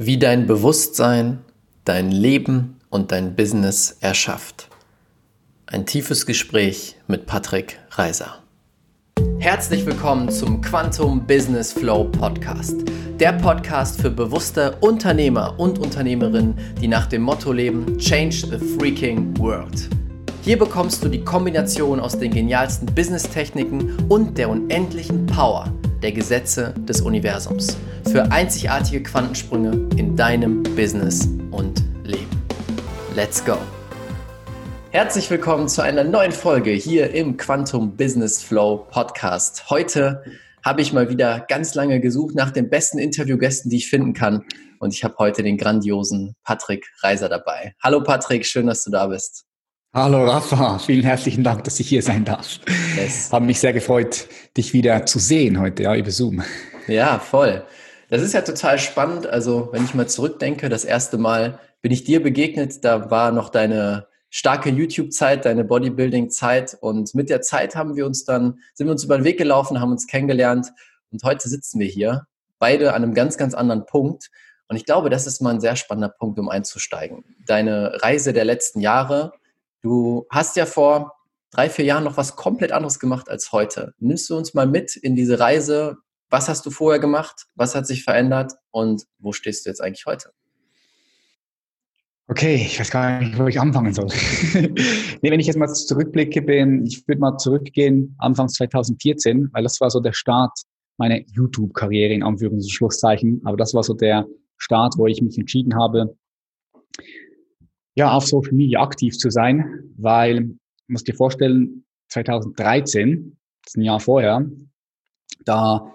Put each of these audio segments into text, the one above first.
Wie dein Bewusstsein dein Leben und dein Business erschafft. Ein tiefes Gespräch mit Patrick Reiser. Herzlich willkommen zum Quantum Business Flow Podcast. Der Podcast für bewusste Unternehmer und Unternehmerinnen, die nach dem Motto leben: Change the freaking world. Hier bekommst du die Kombination aus den genialsten Business-Techniken und der unendlichen Power der Gesetze des Universums für einzigartige Quantensprünge in deinem Business und Leben. Let's go! Herzlich willkommen zu einer neuen Folge hier im Quantum Business Flow Podcast. Heute habe ich mal wieder ganz lange gesucht nach den besten Interviewgästen, die ich finden kann. Und ich habe heute den grandiosen Patrick Reiser dabei. Hallo Patrick, schön, dass du da bist. Hallo Rafa, vielen herzlichen Dank, dass ich hier sein darf. Es Haben mich sehr gefreut, dich wieder zu sehen heute, ja, über Zoom. Ja, voll. Das ist ja total spannend. Also, wenn ich mal zurückdenke, das erste Mal bin ich dir begegnet, da war noch deine starke YouTube-Zeit, deine Bodybuilding-Zeit. Und mit der Zeit haben wir uns dann, sind wir uns über den Weg gelaufen, haben uns kennengelernt. Und heute sitzen wir hier, beide an einem ganz, ganz anderen Punkt. Und ich glaube, das ist mal ein sehr spannender Punkt, um einzusteigen. Deine Reise der letzten Jahre, Du hast ja vor drei, vier Jahren noch was komplett anderes gemacht als heute. Nimmst du uns mal mit in diese Reise? Was hast du vorher gemacht? Was hat sich verändert? Und wo stehst du jetzt eigentlich heute? Okay, ich weiß gar nicht, wo ich anfangen soll. nee, wenn ich jetzt mal zurückblicke, bin, ich würde mal zurückgehen, Anfang 2014, weil das war so der Start meiner YouTube-Karriere in Anführungs- und Schlusszeichen. Aber das war so der Start, wo ich mich entschieden habe, ja, auf Social Media aktiv zu sein, weil, muss dir vorstellen, 2013, das ist ein Jahr vorher, da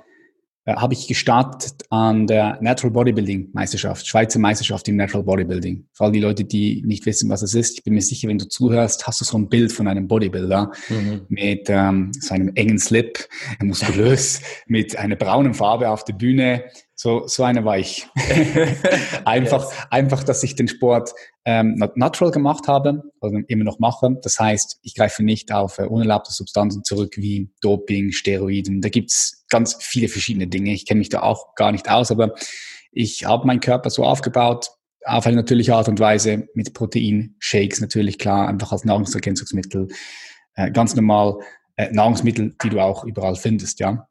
äh, habe ich gestartet an der Natural Bodybuilding Meisterschaft, Schweizer Meisterschaft im Natural Bodybuilding. Vor allem die Leute, die nicht wissen, was es ist. Ich bin mir sicher, wenn du zuhörst, hast du so ein Bild von einem Bodybuilder mhm. mit ähm, seinem engen Slip, muskulös, mit einer braunen Farbe auf der Bühne, so, so einer war ich. einfach, yes. einfach, dass ich den Sport ähm, natural gemacht habe, also immer noch mache. Das heißt, ich greife nicht auf äh, unerlaubte Substanzen zurück wie Doping, Steroiden. Da gibt's ganz viele verschiedene Dinge. Ich kenne mich da auch gar nicht aus, aber ich habe meinen Körper so aufgebaut, auf eine natürliche Art und Weise mit Protein-Shakes natürlich klar, einfach als Nahrungsergänzungsmittel. Äh, ganz normal äh, Nahrungsmittel, die du auch überall findest, ja.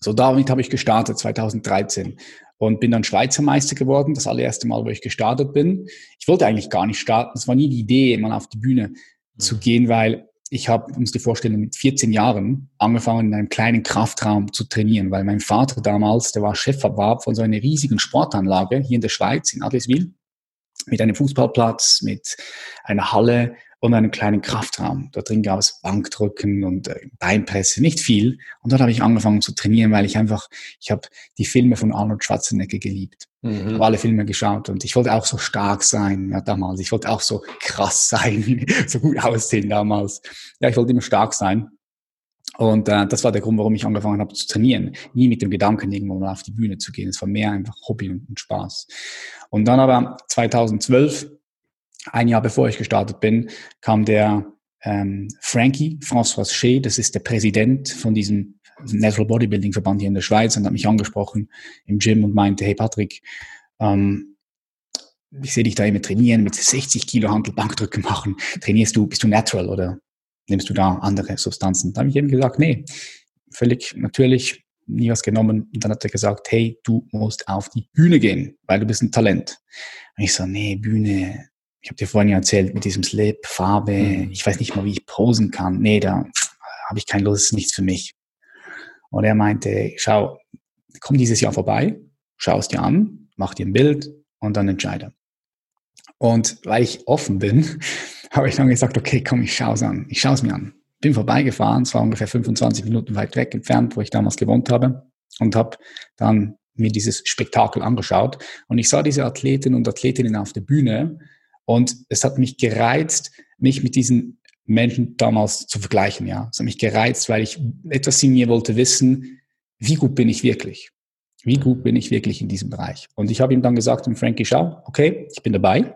So damit habe ich gestartet 2013 und bin dann Schweizer Meister geworden, das allererste Mal, wo ich gestartet bin. Ich wollte eigentlich gar nicht starten, es war nie die Idee, mal auf die Bühne mhm. zu gehen, weil ich habe, muss dir vorstellen, mit 14 Jahren angefangen, in einem kleinen Kraftraum zu trainieren, weil mein Vater damals, der war Chefverwab von so einer riesigen Sportanlage hier in der Schweiz, in Adliswil, mit einem Fußballplatz, mit einer Halle und einen kleinen Kraftraum. Da drin gab es Bankdrücken und äh, Beinpresse, nicht viel. Und dort habe ich angefangen zu trainieren, weil ich einfach, ich habe die Filme von Arnold Schwarzenegger geliebt. Mhm. habe alle Filme geschaut und ich wollte auch so stark sein ja, damals. Ich wollte auch so krass sein, so gut aussehen damals. Ja, ich wollte immer stark sein. Und äh, das war der Grund, warum ich angefangen habe zu trainieren. Nie mit dem Gedanken, irgendwo mal auf die Bühne zu gehen. Es war mehr einfach Hobby und, und Spaß. Und dann aber 2012 ein Jahr bevor ich gestartet bin, kam der ähm, Frankie, François Shea, das ist der Präsident von diesem Natural Bodybuilding Verband hier in der Schweiz und hat mich angesprochen im Gym und meinte, hey Patrick, ähm, ich sehe dich da immer trainieren, mit 60 Kilo Handelbankdrücken machen. Trainierst du, bist du natural oder nimmst du da andere Substanzen? Da habe ich eben gesagt, nee, völlig natürlich, nie was genommen. Und dann hat er gesagt, hey, du musst auf die Bühne gehen, weil du bist ein Talent. Und ich so, nee, Bühne, ich habe dir vorhin ja erzählt, mit diesem Slip, Farbe, mhm. ich weiß nicht mal, wie ich posen kann. Nee, da habe ich keine Lust, ist nichts für mich. Und er meinte, schau, komm dieses Jahr vorbei, schau es dir an, mach dir ein Bild und dann entscheide. Und weil ich offen bin, habe ich dann gesagt, okay, komm, ich schaue es an. Ich schaue es mir an. Bin vorbeigefahren, es war ungefähr 25 Minuten weit weg entfernt, wo ich damals gewohnt habe und habe dann mir dieses Spektakel angeschaut. Und ich sah diese Athleten und Athletinnen auf der Bühne und es hat mich gereizt, mich mit diesen Menschen damals zu vergleichen, ja. Es hat mich gereizt, weil ich etwas in mir wollte wissen, wie gut bin ich wirklich? Wie gut bin ich wirklich in diesem Bereich? Und ich habe ihm dann gesagt, dem Frankie, schau, okay, ich bin dabei.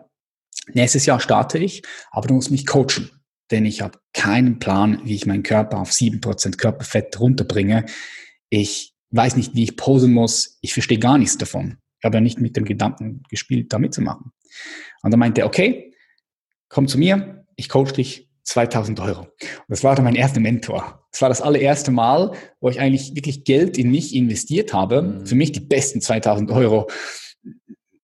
Nächstes Jahr starte ich, aber du musst mich coachen. Denn ich habe keinen Plan, wie ich meinen Körper auf sieben Prozent Körperfett runterbringe. Ich weiß nicht, wie ich posen muss. Ich verstehe gar nichts davon. Ich habe ja nicht mit dem Gedanken gespielt, da mitzumachen. Und dann meinte er, okay, komm zu mir, ich coach dich 2000 Euro. Und das war dann mein erster Mentor. Das war das allererste Mal, wo ich eigentlich wirklich Geld in mich investiert habe. Mhm. Für mich die besten 2000 Euro,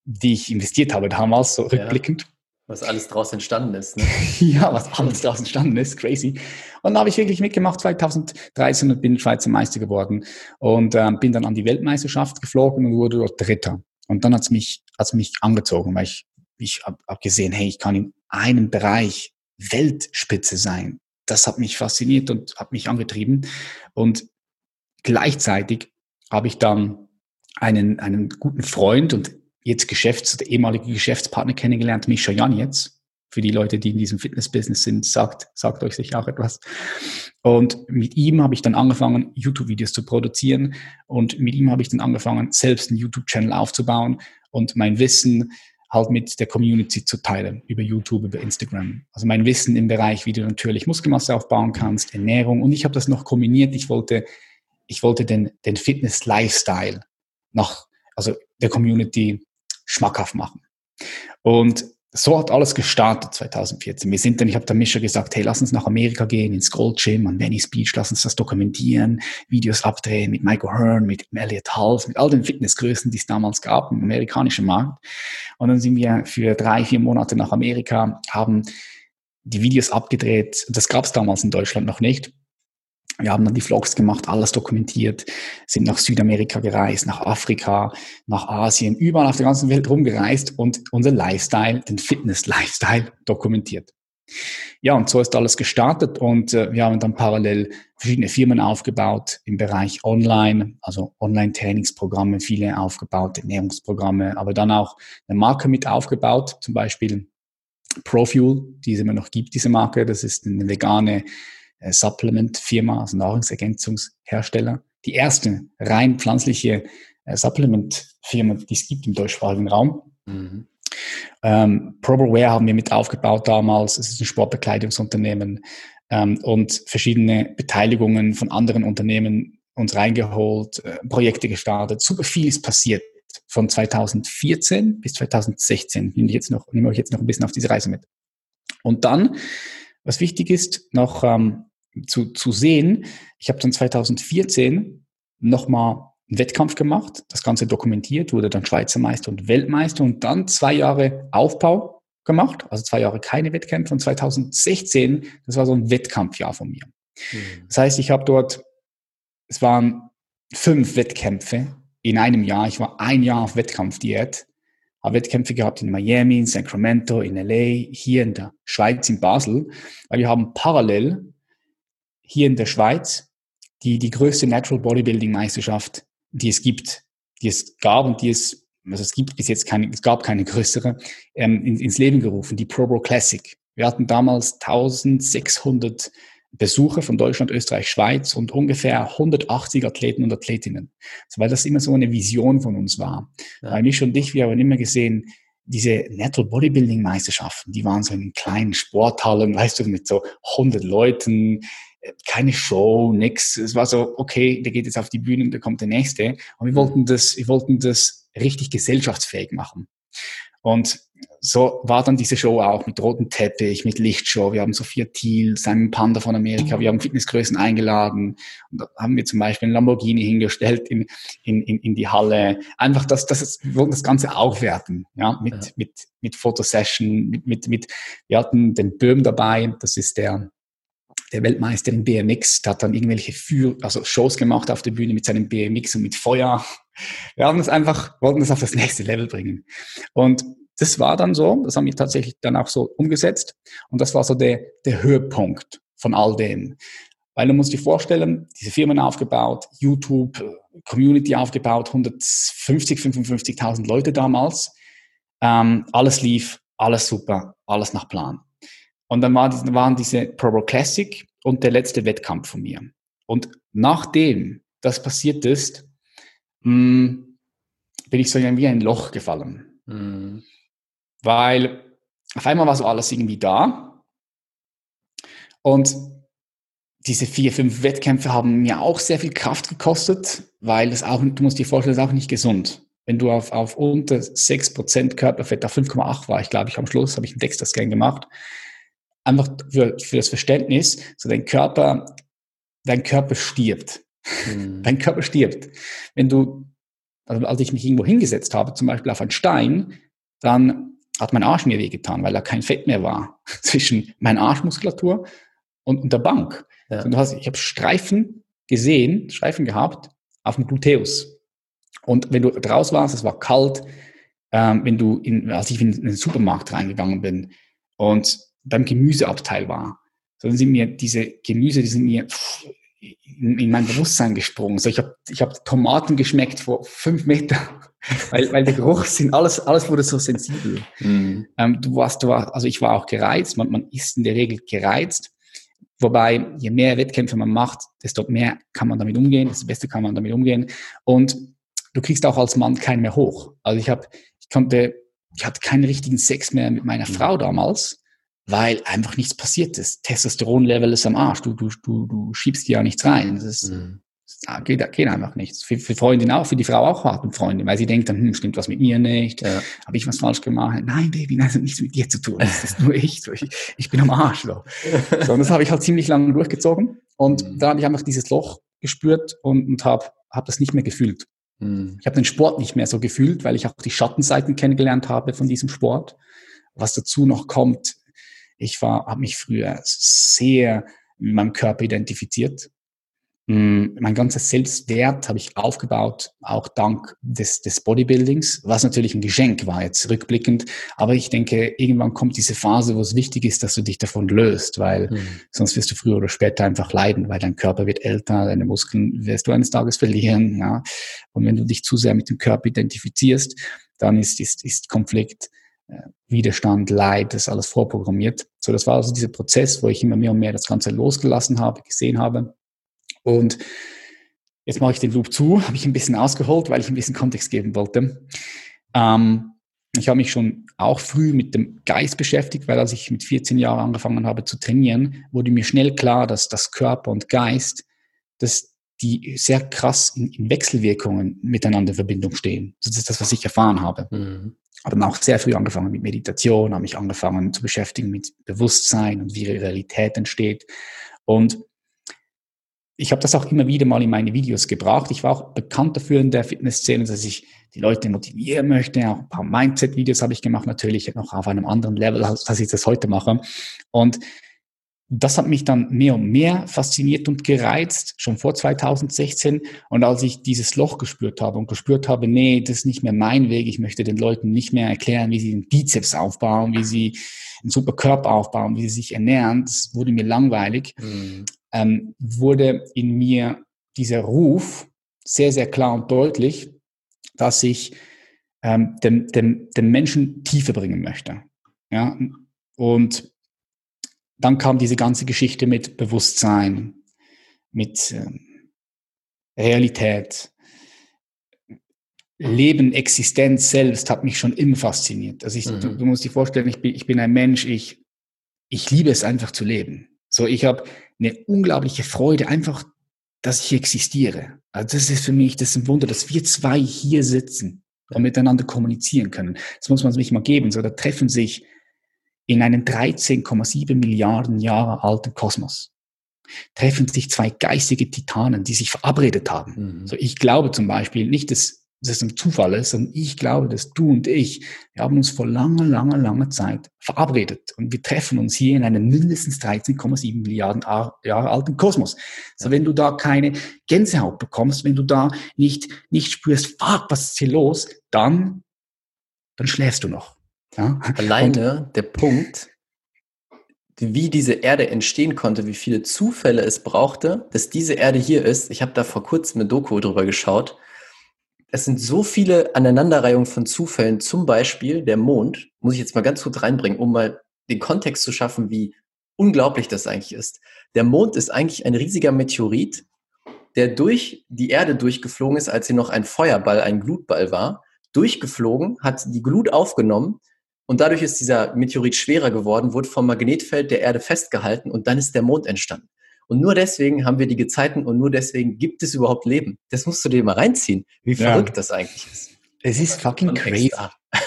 die ich investiert habe damals, so rückblickend. Ja, was alles draus entstanden ist. Ne? ja, was alles draus entstanden ist, crazy. Und da habe ich wirklich mitgemacht 2013 und bin Schweizer Meister geworden und ähm, bin dann an die Weltmeisterschaft geflogen und wurde dort Dritter. Und dann hat's mich, hat's mich angezogen, weil ich, ich habe hab gesehen, hey, ich kann in einem Bereich Weltspitze sein. Das hat mich fasziniert und hat mich angetrieben. Und gleichzeitig habe ich dann einen, einen guten Freund und jetzt Geschäfts- ehemalige Geschäftspartner kennengelernt, Mischa Jan jetzt. Für die Leute, die in diesem Fitness-Business sind, sagt, sagt euch sicher auch etwas. Und mit ihm habe ich dann angefangen, YouTube-Videos zu produzieren. Und mit ihm habe ich dann angefangen, selbst einen YouTube-Channel aufzubauen und mein Wissen halt mit der Community zu teilen, über YouTube, über Instagram. Also mein Wissen im Bereich, wie du natürlich Muskelmasse aufbauen kannst, Ernährung. Und ich habe das noch kombiniert. Ich wollte, ich wollte den, den Fitness-Lifestyle noch, also der Community schmackhaft machen. Und so hat alles gestartet 2014. Wir sind dann, ich habe der Mischer gesagt, hey, lass uns nach Amerika gehen, ins Gold Gym, an Venice Beach, lass uns das dokumentieren, Videos abdrehen mit Michael Hearn, mit Elliot Halls, mit all den Fitnessgrößen, die es damals gab im amerikanischen Markt. Und dann sind wir für drei, vier Monate nach Amerika, haben die Videos abgedreht. Das gab es damals in Deutschland noch nicht. Wir haben dann die Vlogs gemacht, alles dokumentiert, sind nach Südamerika gereist, nach Afrika, nach Asien, überall auf der ganzen Welt rumgereist und unser Lifestyle, den Fitness-Lifestyle dokumentiert. Ja, und so ist alles gestartet und äh, wir haben dann parallel verschiedene Firmen aufgebaut im Bereich Online, also Online-Trainingsprogramme, viele aufgebaut, Ernährungsprogramme, aber dann auch eine Marke mit aufgebaut, zum Beispiel Profuel, die es immer noch gibt, diese Marke. Das ist eine vegane Supplement-Firma, also Nahrungsergänzungshersteller. Die erste rein pflanzliche äh, Supplement-Firma, die es gibt im deutschsprachigen Raum. Mhm. Ähm, Proberware haben wir mit aufgebaut damals. Es ist ein Sportbekleidungsunternehmen ähm, und verschiedene Beteiligungen von anderen Unternehmen uns reingeholt, äh, Projekte gestartet. Super viel ist passiert von 2014 bis 2016. Nehme ich jetzt noch, nehme euch jetzt noch ein bisschen auf diese Reise mit. Und dann, was wichtig ist, noch ähm, zu, zu sehen. Ich habe dann 2014 nochmal einen Wettkampf gemacht, das Ganze dokumentiert, wurde dann Schweizer Meister und Weltmeister und dann zwei Jahre Aufbau gemacht, also zwei Jahre keine Wettkämpfe und 2016, das war so ein Wettkampfjahr von mir. Mhm. Das heißt, ich habe dort, es waren fünf Wettkämpfe in einem Jahr. Ich war ein Jahr auf Wettkampfdiät, habe Wettkämpfe gehabt in Miami, in Sacramento, in LA, hier in der Schweiz, in Basel, weil wir haben parallel hier in der Schweiz die, die größte Natural Bodybuilding Meisterschaft, die es gibt, die es gab und die es, also es gibt bis jetzt keine, es gab keine größere, ähm, in, ins Leben gerufen, die ProBro Classic. Wir hatten damals 1600 Besucher von Deutschland, Österreich, Schweiz und ungefähr 180 Athleten und Athletinnen. Also weil das immer so eine Vision von uns war. Ja. Weil mich und dich, wir haben immer gesehen, diese Natural Bodybuilding Meisterschaften, die waren so in kleinen Sporthallen, weißt du, mit so 100 Leuten, keine Show, nix. Es war so, okay, der geht jetzt auf die Bühne und da kommt der nächste. Und wir wollten das, wir wollten das richtig gesellschaftsfähig machen. Und so war dann diese Show auch mit rotem Teppich, mit Lichtshow. Wir haben Sophia Thiel, Simon Panda von Amerika, wir haben Fitnessgrößen eingeladen. Und da haben wir zum Beispiel ein Lamborghini hingestellt in, in, in, in die Halle. Einfach das, das ist, wir wollten das Ganze aufwerten, ja, mit, ja. mit, mit Fotosession, mit, mit, mit, wir hatten den Böhm dabei, das ist der, der Weltmeister in BMX, der hat dann irgendwelche Für also Shows gemacht auf der Bühne mit seinem BMX und mit Feuer. Wir haben das einfach, wollten das auf das nächste Level bringen. Und das war dann so, das haben wir tatsächlich dann auch so umgesetzt. Und das war so der, der Höhepunkt von all dem. Weil du musst dir vorstellen, diese Firmen aufgebaut, YouTube, Community aufgebaut, 150, 55.000 Leute damals. Ähm, alles lief, alles super, alles nach Plan. Und dann war, waren diese Pro Bowl Classic und der letzte Wettkampf von mir. Und nachdem das passiert ist, mh, hm, bin ich so wie ein Loch gefallen. Mhm. Weil auf einmal war so alles irgendwie da. Und diese vier, fünf Wettkämpfe haben mir auch sehr viel Kraft gekostet, weil es auch, du musst dir vorstellen, es ist auch nicht gesund. wenn du auf, auf unter 6% Körperfett, auf 5,8 war ich, glaube ich, am Schluss, habe ich einen Dexter-Scan gemacht, einfach für, für das Verständnis, so dein Körper, dein Körper stirbt. Mhm. Dein Körper stirbt. Wenn du, also als ich mich irgendwo hingesetzt habe, zum Beispiel auf einen Stein, dann hat mein Arsch mir wehgetan, weil da kein Fett mehr war zwischen meiner Arschmuskulatur und, und der Bank. Ja. Also du hast, ich habe Streifen gesehen, Streifen gehabt auf dem Gluteus. Und wenn du draus warst, es war kalt, ähm, wenn du in, als ich in den Supermarkt reingegangen bin und beim Gemüseabteil war, so dann sind mir diese Gemüse, die sind mir in, in mein Bewusstsein gesprungen. So, ich habe ich hab Tomaten geschmeckt vor fünf Metern, weil, weil der Geruch sind, alles, alles wurde so sensibel. Mhm. Ähm, du warst, du warst, also ich war auch gereizt, man, man ist in der Regel gereizt. Wobei, je mehr Wettkämpfe man macht, desto mehr kann man damit umgehen, desto besser kann man damit umgehen. Und du kriegst auch als Mann keinen mehr hoch. Also ich habe, ich konnte, ich hatte keinen richtigen Sex mehr mit meiner mhm. Frau damals, weil einfach nichts passiert ist. Testosteronlevel ist am Arsch. Du, du, du, du schiebst dir ja nichts rein. Das ist, mhm. das geht, geht einfach nichts. Für, für Freundin auch, für die Frau auch hart und Freundin, weil sie denkt dann, hm, stimmt was mit mir nicht? Ja. Habe ich was falsch gemacht? Nein, Baby, nein, das hat nichts mit dir zu tun. Das ist nur ich. So, ich, ich bin am Arsch. So. so und das habe ich halt ziemlich lange durchgezogen. Und mhm. da habe ich einfach dieses Loch gespürt und, und habe hab das nicht mehr gefühlt. Mhm. Ich habe den Sport nicht mehr so gefühlt, weil ich auch die Schattenseiten kennengelernt habe von diesem Sport. Was dazu noch kommt, ich war, habe mich früher sehr mit meinem Körper identifiziert. Mm, mein ganzes Selbstwert habe ich aufgebaut, auch dank des, des Bodybuildings, was natürlich ein Geschenk war jetzt rückblickend. Aber ich denke, irgendwann kommt diese Phase, wo es wichtig ist, dass du dich davon löst, weil mhm. sonst wirst du früher oder später einfach leiden, weil dein Körper wird älter, deine Muskeln wirst du eines Tages verlieren. Ja. Und wenn du dich zu sehr mit dem Körper identifizierst, dann ist, ist, ist Konflikt Widerstand, Leid, das ist alles vorprogrammiert. So, das war also dieser Prozess, wo ich immer mehr und mehr das Ganze losgelassen habe, gesehen habe. Und jetzt mache ich den Loop zu, habe ich ein bisschen ausgeholt, weil ich ein bisschen Kontext geben wollte. Ähm, ich habe mich schon auch früh mit dem Geist beschäftigt, weil als ich mit 14 Jahren angefangen habe zu trainieren, wurde mir schnell klar, dass das Körper und Geist, dass die sehr krass in, Wechselwirkungen miteinander in Verbindung stehen. Das ist das, was ich erfahren habe. Mhm habe auch sehr früh angefangen mit Meditation, habe mich angefangen zu beschäftigen mit Bewusstsein und wie Realität entsteht. Und ich habe das auch immer wieder mal in meine Videos gebracht. Ich war auch bekannt dafür in der Fitnessszene, dass ich die Leute motivieren möchte. Auch ein paar Mindset-Videos habe ich gemacht, natürlich noch auf einem anderen Level, als ich das heute mache. Und das hat mich dann mehr und mehr fasziniert und gereizt, schon vor 2016. Und als ich dieses Loch gespürt habe und gespürt habe, nee, das ist nicht mehr mein Weg, ich möchte den Leuten nicht mehr erklären, wie sie den Bizeps aufbauen, wie sie einen super Körper aufbauen, wie sie sich ernähren, das wurde mir langweilig, mhm. ähm, wurde in mir dieser Ruf sehr, sehr klar und deutlich, dass ich ähm, dem, dem, dem Menschen Tiefe bringen möchte. Ja, und dann kam diese ganze Geschichte mit Bewusstsein, mit ähm, Realität. Leben, Existenz selbst hat mich schon immer fasziniert. Also ich, mhm. du, du, musst dir vorstellen, ich bin, ich bin ein Mensch, ich, ich liebe es einfach zu leben. So, ich habe eine unglaubliche Freude, einfach, dass ich existiere. Also das ist für mich, das ist ein Wunder, dass wir zwei hier sitzen und miteinander kommunizieren können. Das muss man sich mal geben. So, da treffen sich in einem 13,7 Milliarden Jahre alten Kosmos treffen sich zwei geistige Titanen, die sich verabredet haben. Mhm. So, ich glaube zum Beispiel nicht, dass das ein Zufall ist, sondern ich glaube, dass du und ich, wir haben uns vor langer, langer, langer Zeit verabredet und wir treffen uns hier in einem mindestens 13,7 Milliarden Jahre alten Kosmos. So, wenn du da keine Gänsehaut bekommst, wenn du da nicht, nicht spürst, fuck, was ist hier los, dann, dann schläfst du noch. Ja? Alleine Und, der Punkt, wie diese Erde entstehen konnte, wie viele Zufälle es brauchte, dass diese Erde hier ist. Ich habe da vor kurzem eine Doku drüber geschaut. Es sind so viele Aneinanderreihungen von Zufällen. Zum Beispiel der Mond, muss ich jetzt mal ganz kurz reinbringen, um mal den Kontext zu schaffen, wie unglaublich das eigentlich ist. Der Mond ist eigentlich ein riesiger Meteorit, der durch die Erde durchgeflogen ist, als sie noch ein Feuerball, ein Glutball war. Durchgeflogen, hat die Glut aufgenommen und dadurch ist dieser Meteorit schwerer geworden, wurde vom Magnetfeld der Erde festgehalten und dann ist der Mond entstanden. Und nur deswegen haben wir die Gezeiten und nur deswegen gibt es überhaupt Leben. Das musst du dir mal reinziehen, wie verrückt ja. das eigentlich ist. Es ist fucking crazy.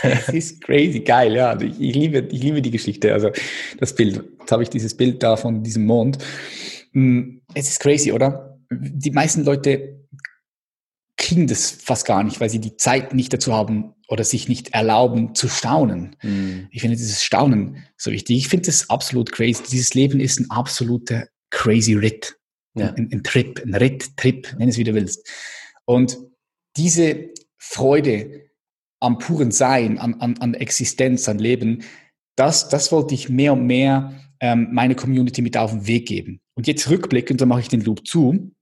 es ist crazy, geil, ja. Ich, ich, liebe, ich liebe die Geschichte. Also das Bild. Jetzt habe ich dieses Bild da von diesem Mond. Mm, es ist crazy, oder? Die meisten Leute kriegen das fast gar nicht, weil sie die Zeit nicht dazu haben oder sich nicht erlauben zu staunen. Mhm. Ich finde dieses Staunen so wichtig. Ich finde das absolut crazy. Dieses Leben ist ein absoluter crazy Ritt. Ja. Ein, ein Trip, ein Ritt, Trip, nenn es wie du willst. Und diese Freude am puren Sein, an, an, an Existenz, an Leben, das, das wollte ich mehr und mehr ähm, meine Community mit auf den Weg geben. Und jetzt rückblickend, da mache ich den Loop zu,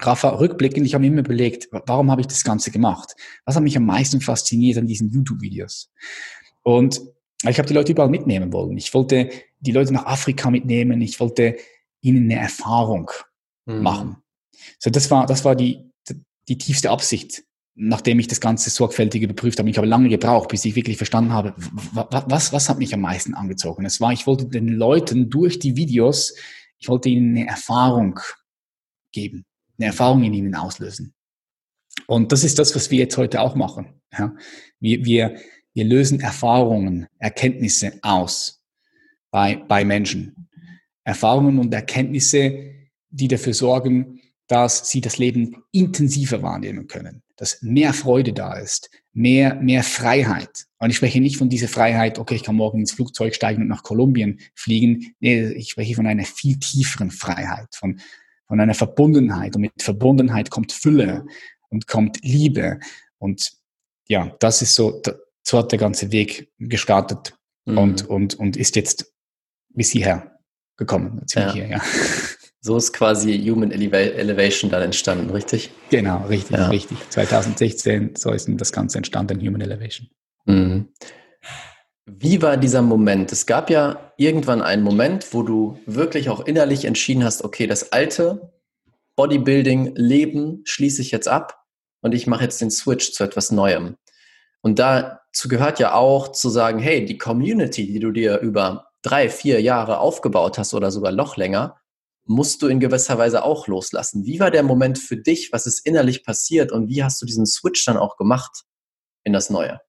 Rafa, rückblickend, ich habe mir immer überlegt, warum habe ich das Ganze gemacht? Was hat mich am meisten fasziniert an diesen YouTube-Videos? Und ich habe die Leute überall mitnehmen wollen. Ich wollte die Leute nach Afrika mitnehmen. Ich wollte ihnen eine Erfahrung mhm. machen. So, das war, das war die, die tiefste Absicht, nachdem ich das Ganze sorgfältig überprüft habe. Ich habe lange gebraucht, bis ich wirklich verstanden habe, was, was hat mich am meisten angezogen. Es war, ich wollte den Leuten durch die Videos, ich wollte ihnen eine Erfahrung geben eine Erfahrung in ihnen auslösen. Und das ist das, was wir jetzt heute auch machen. Ja? Wir, wir, wir lösen Erfahrungen, Erkenntnisse aus bei, bei Menschen. Erfahrungen und Erkenntnisse, die dafür sorgen, dass sie das Leben intensiver wahrnehmen können, dass mehr Freude da ist, mehr, mehr Freiheit. Und ich spreche nicht von dieser Freiheit, okay, ich kann morgen ins Flugzeug steigen und nach Kolumbien fliegen. Nee, ich spreche von einer viel tieferen Freiheit, von, von einer Verbundenheit. Und mit Verbundenheit kommt Fülle und kommt Liebe. Und ja, das ist so, so hat der ganze Weg gestartet mhm. und, und, und ist jetzt bis hierher gekommen. Ja. Hier, ja. So ist quasi Human Elevation dann entstanden, richtig? Genau, richtig, ja. richtig. 2016, so ist das Ganze entstanden, Human Elevation. Mhm. Wie war dieser Moment? Es gab ja irgendwann einen Moment, wo du wirklich auch innerlich entschieden hast, okay, das alte Bodybuilding-Leben schließe ich jetzt ab und ich mache jetzt den Switch zu etwas Neuem. Und dazu gehört ja auch zu sagen, hey, die Community, die du dir über drei, vier Jahre aufgebaut hast oder sogar noch länger, musst du in gewisser Weise auch loslassen. Wie war der Moment für dich? Was ist innerlich passiert und wie hast du diesen Switch dann auch gemacht in das Neue?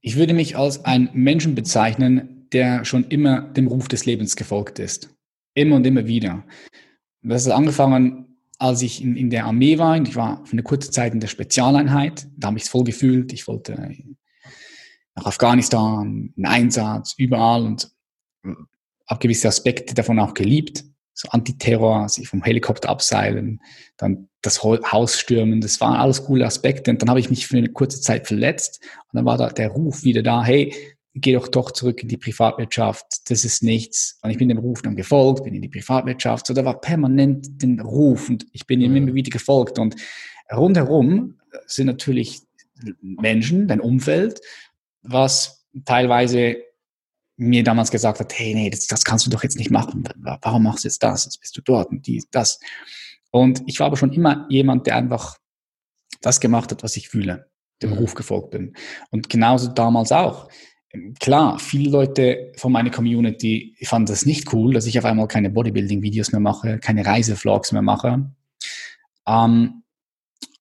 Ich würde mich als ein Menschen bezeichnen, der schon immer dem Ruf des Lebens gefolgt ist. Immer und immer wieder. Das hat angefangen, als ich in, in der Armee war. Ich war für eine kurze Zeit in der Spezialeinheit. Da habe ich es voll gefühlt. Ich wollte nach Afghanistan, einen Einsatz, überall und habe gewisse Aspekte davon auch geliebt. So Antiterror, sich vom Helikopter abseilen, dann das Haus stürmen, das waren alles coole Aspekte. Und dann habe ich mich für eine kurze Zeit verletzt und dann war da der Ruf wieder da, hey, geh doch doch zurück in die Privatwirtschaft, das ist nichts. Und ich bin dem Ruf dann gefolgt, bin in die Privatwirtschaft. So, da war permanent den Ruf und ich bin ihm immer wieder gefolgt. Und rundherum sind natürlich Menschen, dein Umfeld, was teilweise mir damals gesagt hat, hey, nee, das, das kannst du doch jetzt nicht machen. Warum machst du jetzt das? Jetzt bist du dort und die, das. Und ich war aber schon immer jemand, der einfach das gemacht hat, was ich fühle, dem mhm. Ruf gefolgt bin. Und genauso damals auch. Klar, viele Leute von meiner Community fanden das nicht cool, dass ich auf einmal keine Bodybuilding-Videos mehr mache, keine Reisevlogs mehr mache. Ähm,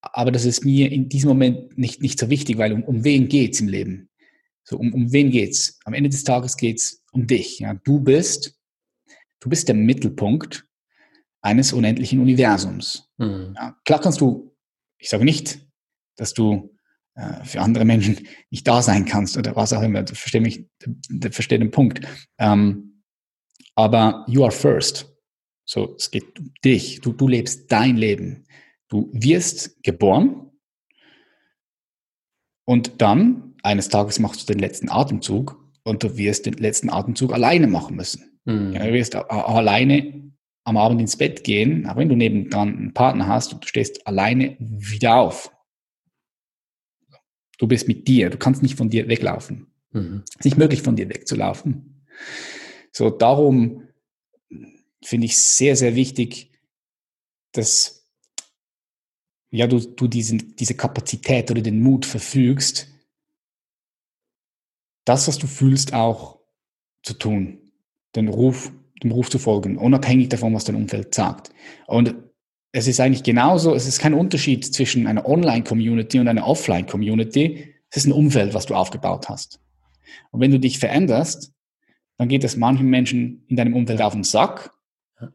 aber das ist mir in diesem Moment nicht, nicht so wichtig, weil um, um wen geht's im Leben? So, um, um wen geht's? Am Ende des Tages geht's um dich. Ja? Du bist, du bist der Mittelpunkt eines unendlichen Universums. Mhm. Ja, klar kannst du, ich sage nicht, dass du äh, für andere Menschen nicht da sein kannst oder was auch immer. Du verstehst mich, du verstehst den Punkt. Ähm, aber you are first. So, es geht um dich. Du, du lebst dein Leben. Du wirst geboren und dann eines Tages machst du den letzten Atemzug und du wirst den letzten Atemzug alleine machen müssen. Mhm. Ja, du wirst alleine am Abend ins Bett gehen, auch wenn du nebendran einen Partner hast und du stehst alleine wieder auf. Du bist mit dir, du kannst nicht von dir weglaufen. Mhm. Es ist nicht möglich, von dir wegzulaufen. So, darum finde ich sehr, sehr wichtig, dass ja, du, du diesen, diese Kapazität oder den Mut verfügst, das, was du fühlst, auch zu tun. Den Ruf dem Ruf zu folgen, unabhängig davon, was dein Umfeld sagt. Und es ist eigentlich genauso, es ist kein Unterschied zwischen einer Online-Community und einer Offline-Community. Es ist ein Umfeld, was du aufgebaut hast. Und wenn du dich veränderst, dann geht es manchen Menschen in deinem Umfeld auf den Sack,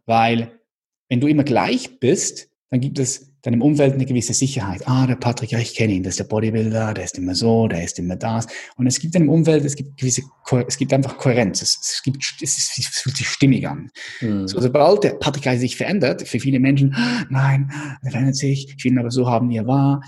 weil wenn du immer gleich bist, dann gibt es deinem Umfeld eine gewisse Sicherheit. Ah, der Patrick, ja, ich kenne ihn, das ist der Bodybuilder, der ist immer so, der ist immer das. Und es gibt deinem Umfeld, es gibt gewisse, es gibt einfach Kohärenz. Es, es gibt, es, ist, es fühlt sich stimmig an. Mhm. So, sobald der Patrick sich verändert, für viele Menschen, nein, er verändert sich, ich will ihn aber so haben, wie er war.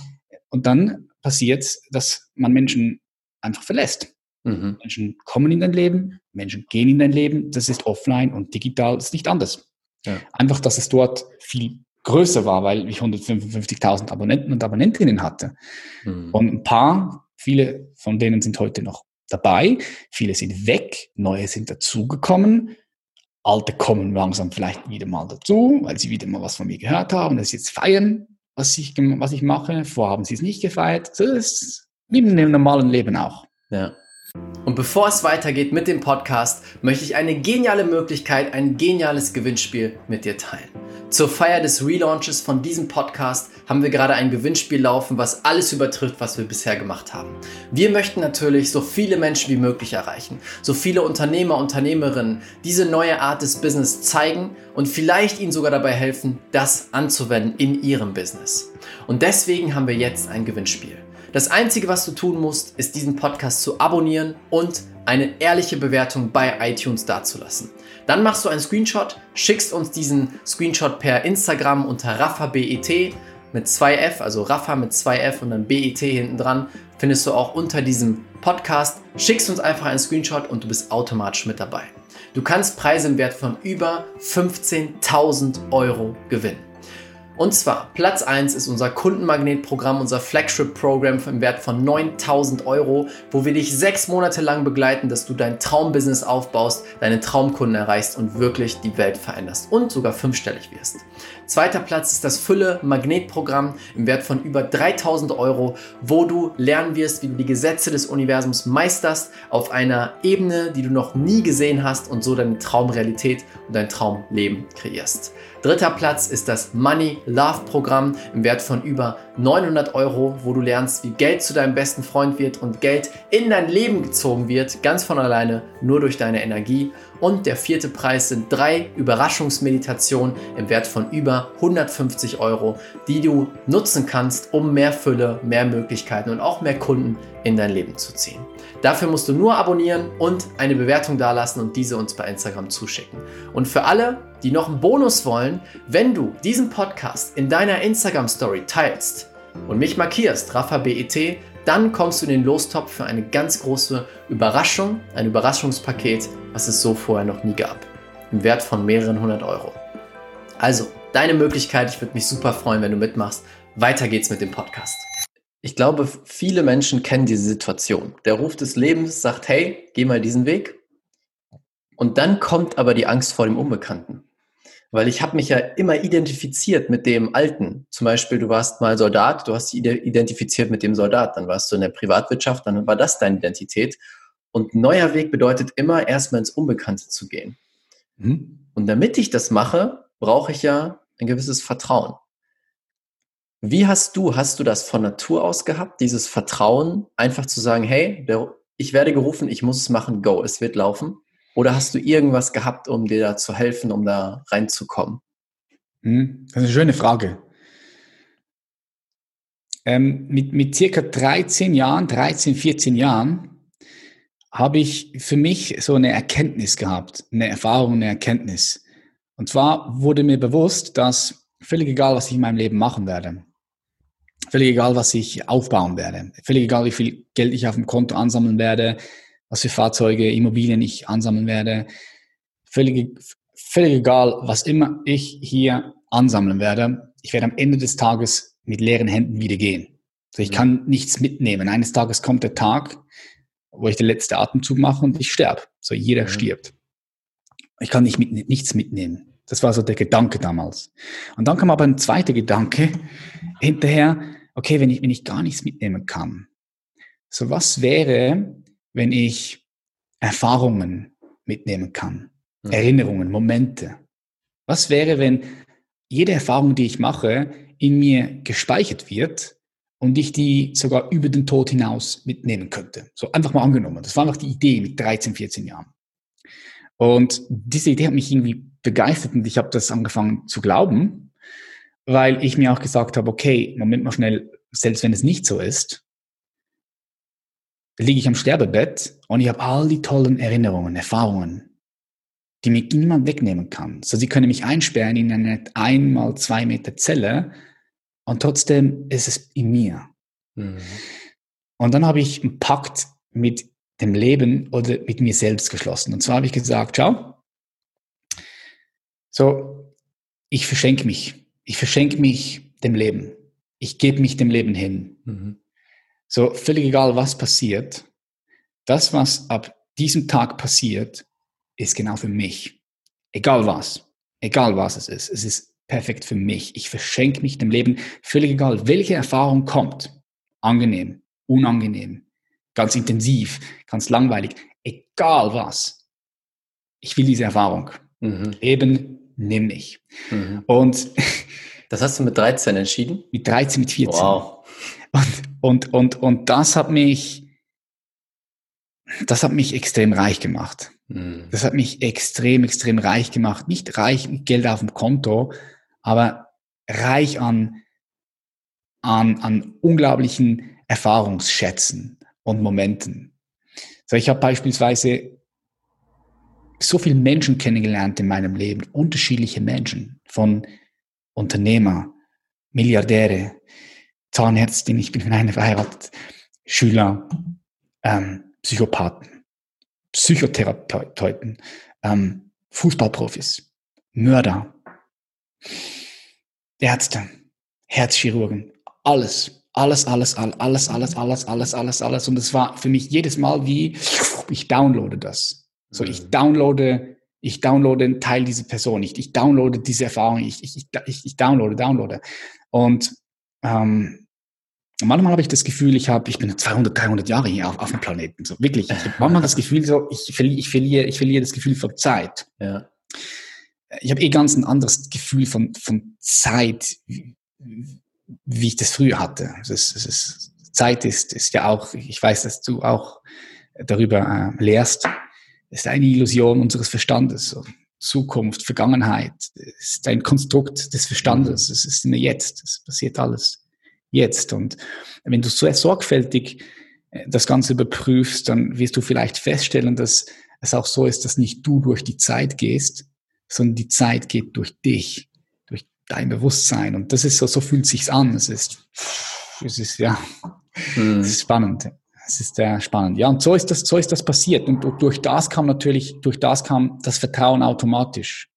Und dann passiert, dass man Menschen einfach verlässt. Mhm. Menschen kommen in dein Leben, Menschen gehen in dein Leben. Das ist offline und digital ist nicht anders. Ja. Einfach, dass es dort viel größer war, weil ich 155.000 Abonnenten und Abonnentinnen hatte. Mhm. Und ein paar, viele von denen sind heute noch dabei, viele sind weg, neue sind dazugekommen, alte kommen langsam vielleicht wieder mal dazu, weil sie wieder mal was von mir gehört haben, sie jetzt feiern, was ich, was ich mache. Vorher haben sie es nicht gefeiert. Das ist wie in einem normalen Leben auch. Ja. Und bevor es weitergeht mit dem Podcast, möchte ich eine geniale Möglichkeit, ein geniales Gewinnspiel mit dir teilen. Zur Feier des Relaunches von diesem Podcast haben wir gerade ein Gewinnspiel laufen, was alles übertrifft, was wir bisher gemacht haben. Wir möchten natürlich so viele Menschen wie möglich erreichen, so viele Unternehmer, Unternehmerinnen diese neue Art des Business zeigen und vielleicht ihnen sogar dabei helfen, das anzuwenden in ihrem Business. Und deswegen haben wir jetzt ein Gewinnspiel. Das Einzige, was du tun musst, ist diesen Podcast zu abonnieren und eine ehrliche Bewertung bei iTunes dazulassen. Dann machst du einen Screenshot, schickst uns diesen Screenshot per Instagram unter RaffaBET mit 2F, also Raffa mit 2F und dann BET hinten dran, findest du auch unter diesem Podcast. Schickst uns einfach einen Screenshot und du bist automatisch mit dabei. Du kannst Preise im Wert von über 15.000 Euro gewinnen. Und zwar Platz 1 ist unser Kundenmagnetprogramm, unser Flagship-Programm im Wert von 9000 Euro, wo wir dich sechs Monate lang begleiten, dass du dein Traumbusiness aufbaust, deine Traumkunden erreichst und wirklich die Welt veränderst und sogar fünfstellig wirst. Zweiter Platz ist das Fülle-Magnetprogramm im Wert von über 3000 Euro, wo du lernen wirst, wie du die Gesetze des Universums meisterst auf einer Ebene, die du noch nie gesehen hast und so deine Traumrealität und dein Traumleben kreierst. Dritter Platz ist das Money Love Programm im Wert von über 900 Euro, wo du lernst, wie Geld zu deinem besten Freund wird und Geld in dein Leben gezogen wird, ganz von alleine, nur durch deine Energie. Und der vierte Preis sind drei Überraschungsmeditationen im Wert von über 150 Euro, die du nutzen kannst, um mehr Fülle, mehr Möglichkeiten und auch mehr Kunden in dein Leben zu ziehen. Dafür musst du nur abonnieren und eine Bewertung dalassen und diese uns bei Instagram zuschicken. Und für alle, die noch einen Bonus wollen, wenn du diesen Podcast in deiner Instagram Story teilst und mich markierst, RaffaBET, dann kommst du in den Lostopf für eine ganz große Überraschung, ein Überraschungspaket, was es so vorher noch nie gab. Im Wert von mehreren hundert Euro. Also, deine Möglichkeit, ich würde mich super freuen, wenn du mitmachst. Weiter geht's mit dem Podcast. Ich glaube, viele Menschen kennen diese Situation. Der Ruf des Lebens sagt, hey, geh mal diesen Weg. Und dann kommt aber die Angst vor dem Unbekannten. Weil ich habe mich ja immer identifiziert mit dem Alten. Zum Beispiel, du warst mal Soldat, du hast dich identifiziert mit dem Soldat, dann warst du in der Privatwirtschaft, dann war das deine Identität. Und neuer Weg bedeutet immer, erstmal ins Unbekannte zu gehen. Mhm. Und damit ich das mache, brauche ich ja ein gewisses Vertrauen. Wie hast du, hast du das von Natur aus gehabt, dieses Vertrauen, einfach zu sagen, hey, der, ich werde gerufen, ich muss es machen, go, es wird laufen? Oder hast du irgendwas gehabt, um dir da zu helfen, um da reinzukommen? Hm, das ist eine schöne Frage. Ähm, mit, mit circa 13 Jahren, 13, 14 Jahren, habe ich für mich so eine Erkenntnis gehabt, eine Erfahrung, eine Erkenntnis. Und zwar wurde mir bewusst, dass völlig egal, was ich in meinem Leben machen werde, völlig egal, was ich aufbauen werde, völlig egal, wie viel Geld ich auf dem Konto ansammeln werde, was für Fahrzeuge, Immobilien ich ansammeln werde, völlig, völlig egal, was immer ich hier ansammeln werde, ich werde am Ende des Tages mit leeren Händen wieder gehen. Also ich kann nichts mitnehmen. Eines Tages kommt der Tag, wo ich den letzten Atemzug mache und ich sterbe. So jeder ja. stirbt. Ich kann nicht mit, nichts mitnehmen. Das war so der Gedanke damals. Und dann kam aber ein zweiter Gedanke hinterher, okay, wenn ich, wenn ich gar nichts mitnehmen kann. So was wäre, wenn ich Erfahrungen mitnehmen kann? Mhm. Erinnerungen, Momente. Was wäre, wenn jede Erfahrung, die ich mache, in mir gespeichert wird und ich die sogar über den Tod hinaus mitnehmen könnte. So einfach mal angenommen. Das war einfach die Idee mit 13, 14 Jahren. Und diese Idee hat mich irgendwie begeistert und ich habe das angefangen zu glauben, weil ich mir auch gesagt habe, okay, Moment mal schnell, selbst wenn es nicht so ist, liege ich am Sterbebett und ich habe all die tollen Erinnerungen, Erfahrungen, die mir niemand wegnehmen kann. So, sie können mich einsperren in eine einmal zwei Meter Zelle und trotzdem ist es in mir. Mhm. Und dann habe ich einen Pakt mit dem Leben oder mit mir selbst geschlossen. Und zwar habe ich gesagt, schau, so, ich verschenke mich. Ich verschenke mich dem Leben. Ich gebe mich dem Leben hin. Mhm. So, völlig egal, was passiert. Das, was ab diesem Tag passiert, ist genau für mich. Egal was. Egal was es ist. Es ist perfekt für mich. Ich verschenke mich dem Leben. Völlig egal, welche Erfahrung kommt. Angenehm, unangenehm, ganz intensiv, ganz langweilig. Egal was. Ich will diese Erfahrung. Mhm. Leben, nimm mich. Mhm. Und das hast du mit 13 entschieden? Mit 13, mit 14. Wow. Und, und, und, und das hat mich, das hat mich extrem reich gemacht. Mhm. Das hat mich extrem, extrem reich gemacht. Nicht reich mit Geld auf dem Konto, aber reich an, an, an unglaublichen Erfahrungsschätzen und Momenten. So, ich habe beispielsweise so viele Menschen kennengelernt in meinem Leben, unterschiedliche Menschen, von Unternehmer, Milliardäre, Zahnärztin, ich bin in einer verheiratet, Schüler, ähm, Psychopathen, Psychotherapeuten, ähm, Fußballprofis, Mörder, Ärzte, Herzchirurgen, alles, alles, alles, alles, alles, alles, alles, alles, alles, alles. Und es war für mich jedes Mal wie, ich downloade das. So, ich mhm. downloade, ich downloade einen Teil dieser Person, ich, ich downloade diese Erfahrung, ich, ich, ich, ich downloade, downloade. Und ähm, manchmal habe ich das Gefühl, ich habe, ich bin 200, 300 Jahre hier auf, auf dem Planeten. So wirklich. Ich habe manchmal das Gefühl, so ich verliere, ich verliere, ich verliere das Gefühl von Zeit. Ja. Ich habe eh ganz ein anderes Gefühl von von Zeit, wie, ich das früher hatte. Das ist, das ist, Zeit ist ist ja auch. Ich weiß, dass du auch darüber äh, lehrst. Ist eine Illusion unseres Verstandes. So. Zukunft, Vergangenheit, ist ein Konstrukt des Verstandes. Es ist immer jetzt. Es passiert alles jetzt. Und wenn du sehr sorgfältig äh, das Ganze überprüfst, dann wirst du vielleicht feststellen, dass es auch so ist, dass nicht du durch die Zeit gehst, sondern die Zeit geht durch dich, durch dein Bewusstsein. Und das ist so, so fühlt sich's an. Es ist, es ist, ja, mhm. es ist spannend. Es ist sehr spannend. Ja, und so ist das, so ist das passiert. Und durch das kam natürlich, durch das kam das Vertrauen automatisch.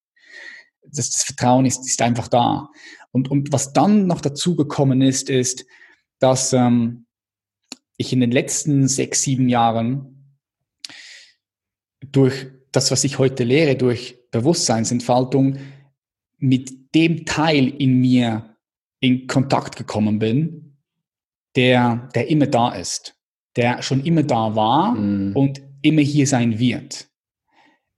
Das, das Vertrauen ist, ist einfach da. Und, und was dann noch dazu gekommen ist, ist, dass ähm, ich in den letzten sechs, sieben Jahren durch das, was ich heute lehre, durch Bewusstseinsentfaltung mit dem Teil in mir in Kontakt gekommen bin, der, der immer da ist, der schon immer da war mm. und immer hier sein wird.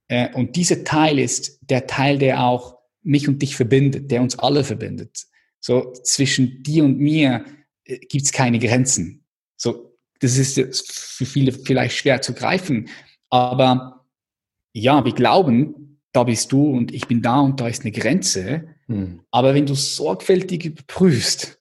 Äh, und dieser Teil ist der Teil, der auch mich und dich verbindet, der uns alle verbindet. So zwischen dir und mir äh, gibt es keine Grenzen. So, das ist für viele vielleicht schwer zu greifen, aber ja, wir glauben, da bist du und ich bin da und da ist eine Grenze. Hm. Aber wenn du sorgfältig überprüfst,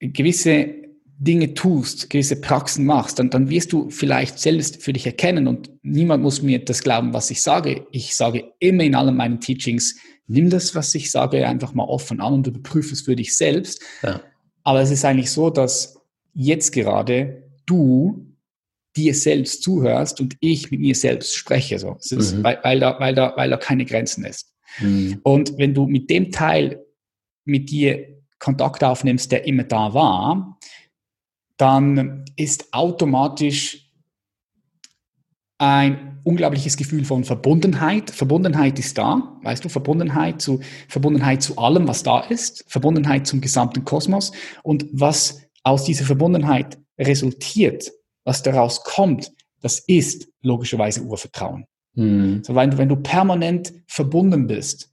gewisse Dinge tust, gewisse Praxen machst, dann, dann wirst du vielleicht selbst für dich erkennen und niemand muss mir das glauben, was ich sage. Ich sage immer in allen meinen Teachings, nimm das, was ich sage, einfach mal offen an und überprüfe es für dich selbst. Ja. Aber es ist eigentlich so, dass jetzt gerade du dir selbst zuhörst und ich mit mir selbst spreche. So. Ist, mhm. weil, weil, da, weil, da, weil da keine Grenzen ist. Mhm. Und wenn du mit dem Teil mit dir Kontakt aufnimmst, der immer da war, dann ist automatisch ein unglaubliches Gefühl von Verbundenheit. Verbundenheit ist da, weißt du, Verbundenheit zu, Verbundenheit zu allem, was da ist, Verbundenheit zum gesamten Kosmos und was aus dieser Verbundenheit resultiert, was daraus kommt, das ist logischerweise Urvertrauen. Mhm. So, wenn, wenn du permanent verbunden bist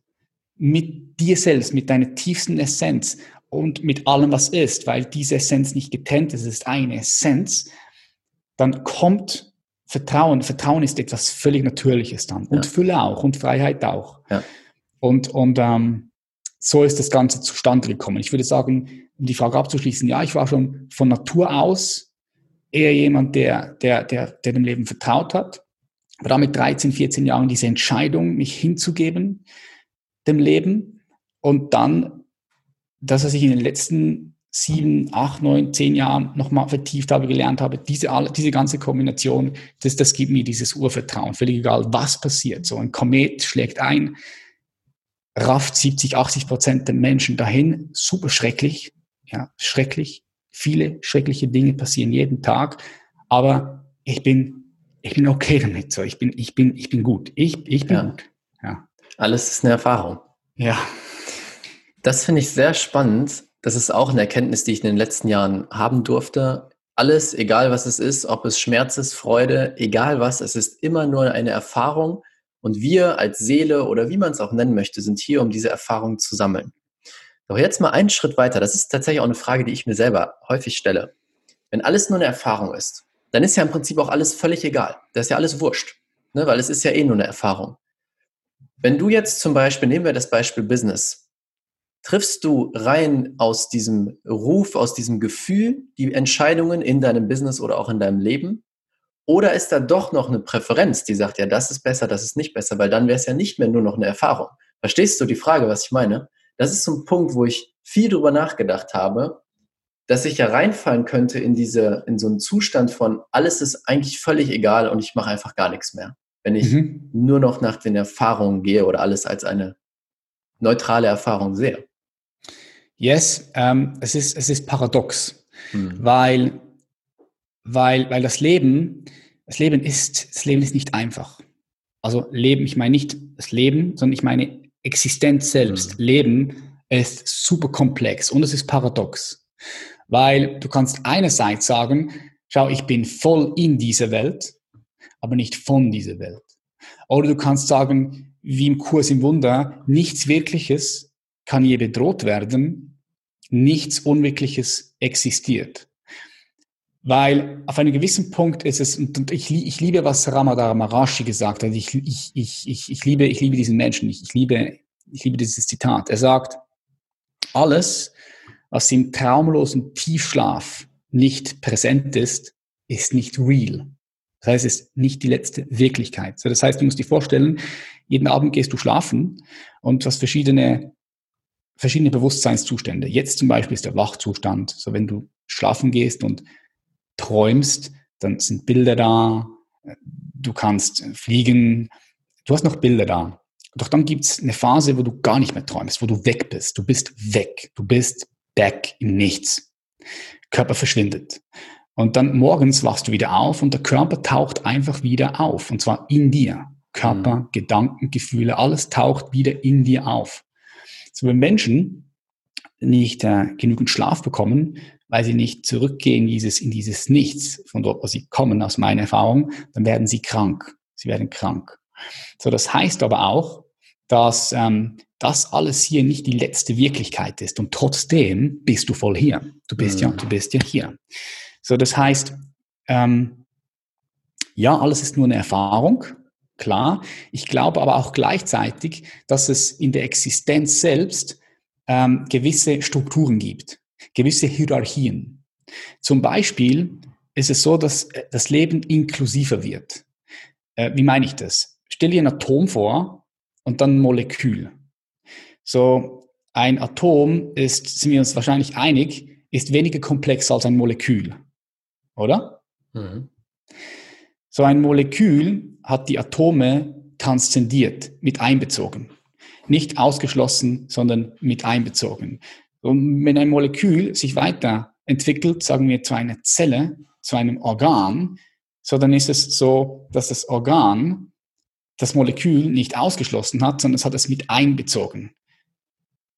mit dir selbst, mit deiner tiefsten Essenz und mit allem, was ist, weil diese Essenz nicht getrennt ist, es ist eine Essenz, dann kommt Vertrauen. Vertrauen ist etwas völlig Natürliches dann. Und ja. Fülle auch und Freiheit auch. Ja. Und, und ähm, so ist das Ganze zustande gekommen. Ich würde sagen, um die Frage abzuschließen, ja, ich war schon von Natur aus eher jemand, der, der, der, der dem Leben vertraut hat. Aber dann mit 13, 14 Jahren diese Entscheidung, mich hinzugeben dem Leben und dann, das, was ich in den letzten sieben, acht, neun, zehn Jahren nochmal vertieft habe, gelernt habe, diese, diese ganze Kombination, das, das gibt mir dieses Urvertrauen. Völlig egal, was passiert. So ein Komet schlägt ein, rafft 70, 80 Prozent der Menschen dahin. Super schrecklich. Ja, schrecklich. Viele schreckliche Dinge passieren jeden Tag. Aber ich bin, ich bin okay damit. So, ich bin, ich bin, ich bin gut. Ich, ich bin ja. gut. Ja. Alles ist eine Erfahrung. Ja. Das finde ich sehr spannend. Das ist auch eine Erkenntnis, die ich in den letzten Jahren haben durfte. Alles, egal was es ist, ob es Schmerz ist, Freude, egal was, es ist immer nur eine Erfahrung und wir als Seele oder wie man es auch nennen möchte, sind hier, um diese Erfahrung zu sammeln. Doch jetzt mal einen Schritt weiter. Das ist tatsächlich auch eine Frage, die ich mir selber häufig stelle. Wenn alles nur eine Erfahrung ist, dann ist ja im Prinzip auch alles völlig egal. Das ist ja alles wurscht, ne? weil es ist ja eh nur eine Erfahrung. Wenn du jetzt zum Beispiel, nehmen wir das Beispiel Business, triffst du rein aus diesem Ruf, aus diesem Gefühl die Entscheidungen in deinem Business oder auch in deinem Leben? Oder ist da doch noch eine Präferenz, die sagt, ja, das ist besser, das ist nicht besser, weil dann wäre es ja nicht mehr nur noch eine Erfahrung. Verstehst du die Frage, was ich meine? Das ist so ein Punkt, wo ich viel drüber nachgedacht habe, dass ich ja reinfallen könnte in diese, in so einen Zustand von alles ist eigentlich völlig egal und ich mache einfach gar nichts mehr. Wenn ich mhm. nur noch nach den Erfahrungen gehe oder alles als eine neutrale Erfahrung sehe. Yes, ähm, es, ist, es ist paradox, mhm. weil, weil, weil das Leben, das Leben ist, das Leben ist nicht einfach. Also Leben, ich meine nicht das Leben, sondern ich meine Existenz selbst. Mhm. Leben ist super komplex und es ist paradox, weil du kannst einerseits sagen, schau, ich bin voll in dieser Welt, aber nicht von dieser Welt. Oder du kannst sagen, wie im Kurs im Wunder, nichts Wirkliches kann je bedroht werden, nichts Unwirkliches existiert. Weil auf einem gewissen Punkt ist es, und ich, ich liebe, was Ramadar Marashi gesagt hat, ich, ich, ich, ich, ich, liebe, ich liebe diesen Menschen, ich, ich, liebe, ich liebe dieses Zitat. Er sagt, alles, was im traumlosen Tiefschlaf nicht präsent ist, ist nicht real. Das heißt, es ist nicht die letzte Wirklichkeit. So, das heißt, du musst dir vorstellen, jeden Abend gehst du schlafen und hast verschiedene verschiedene Bewusstseinszustände. Jetzt zum Beispiel ist der Wachzustand. So wenn du schlafen gehst und träumst, dann sind Bilder da, du kannst fliegen, du hast noch Bilder da. Doch dann gibt's eine Phase, wo du gar nicht mehr träumst, wo du weg bist. Du bist weg. Du bist back in nichts. Körper verschwindet. Und dann morgens wachst du wieder auf und der Körper taucht einfach wieder auf. Und zwar in dir. Körper, mhm. Gedanken, Gefühle, alles taucht wieder in dir auf. So, wenn Menschen nicht äh, genügend Schlaf bekommen, weil sie nicht zurückgehen dieses, in dieses Nichts, von dort, wo sie kommen, aus meiner Erfahrung, dann werden sie krank. Sie werden krank. So, das heißt aber auch, dass ähm, das alles hier nicht die letzte Wirklichkeit ist und trotzdem bist du voll hier. Du bist mhm. ja, du bist ja hier. So, das heißt, ähm, ja, alles ist nur eine Erfahrung, klar. Ich glaube aber auch gleichzeitig, dass es in der Existenz selbst ähm, gewisse Strukturen gibt, gewisse Hierarchien. Zum Beispiel ist es so, dass äh, das Leben inklusiver wird. Äh, wie meine ich das? Stell dir ein Atom vor und dann ein Molekül. So, ein Atom ist, sind wir uns wahrscheinlich einig, ist weniger komplex als ein Molekül. Oder? Mhm. So ein Molekül hat die Atome transzendiert, mit einbezogen. Nicht ausgeschlossen, sondern mit einbezogen. Und wenn ein Molekül sich weiterentwickelt, sagen wir zu einer Zelle, zu einem Organ, so dann ist es so, dass das Organ das Molekül nicht ausgeschlossen hat, sondern es hat es mit einbezogen.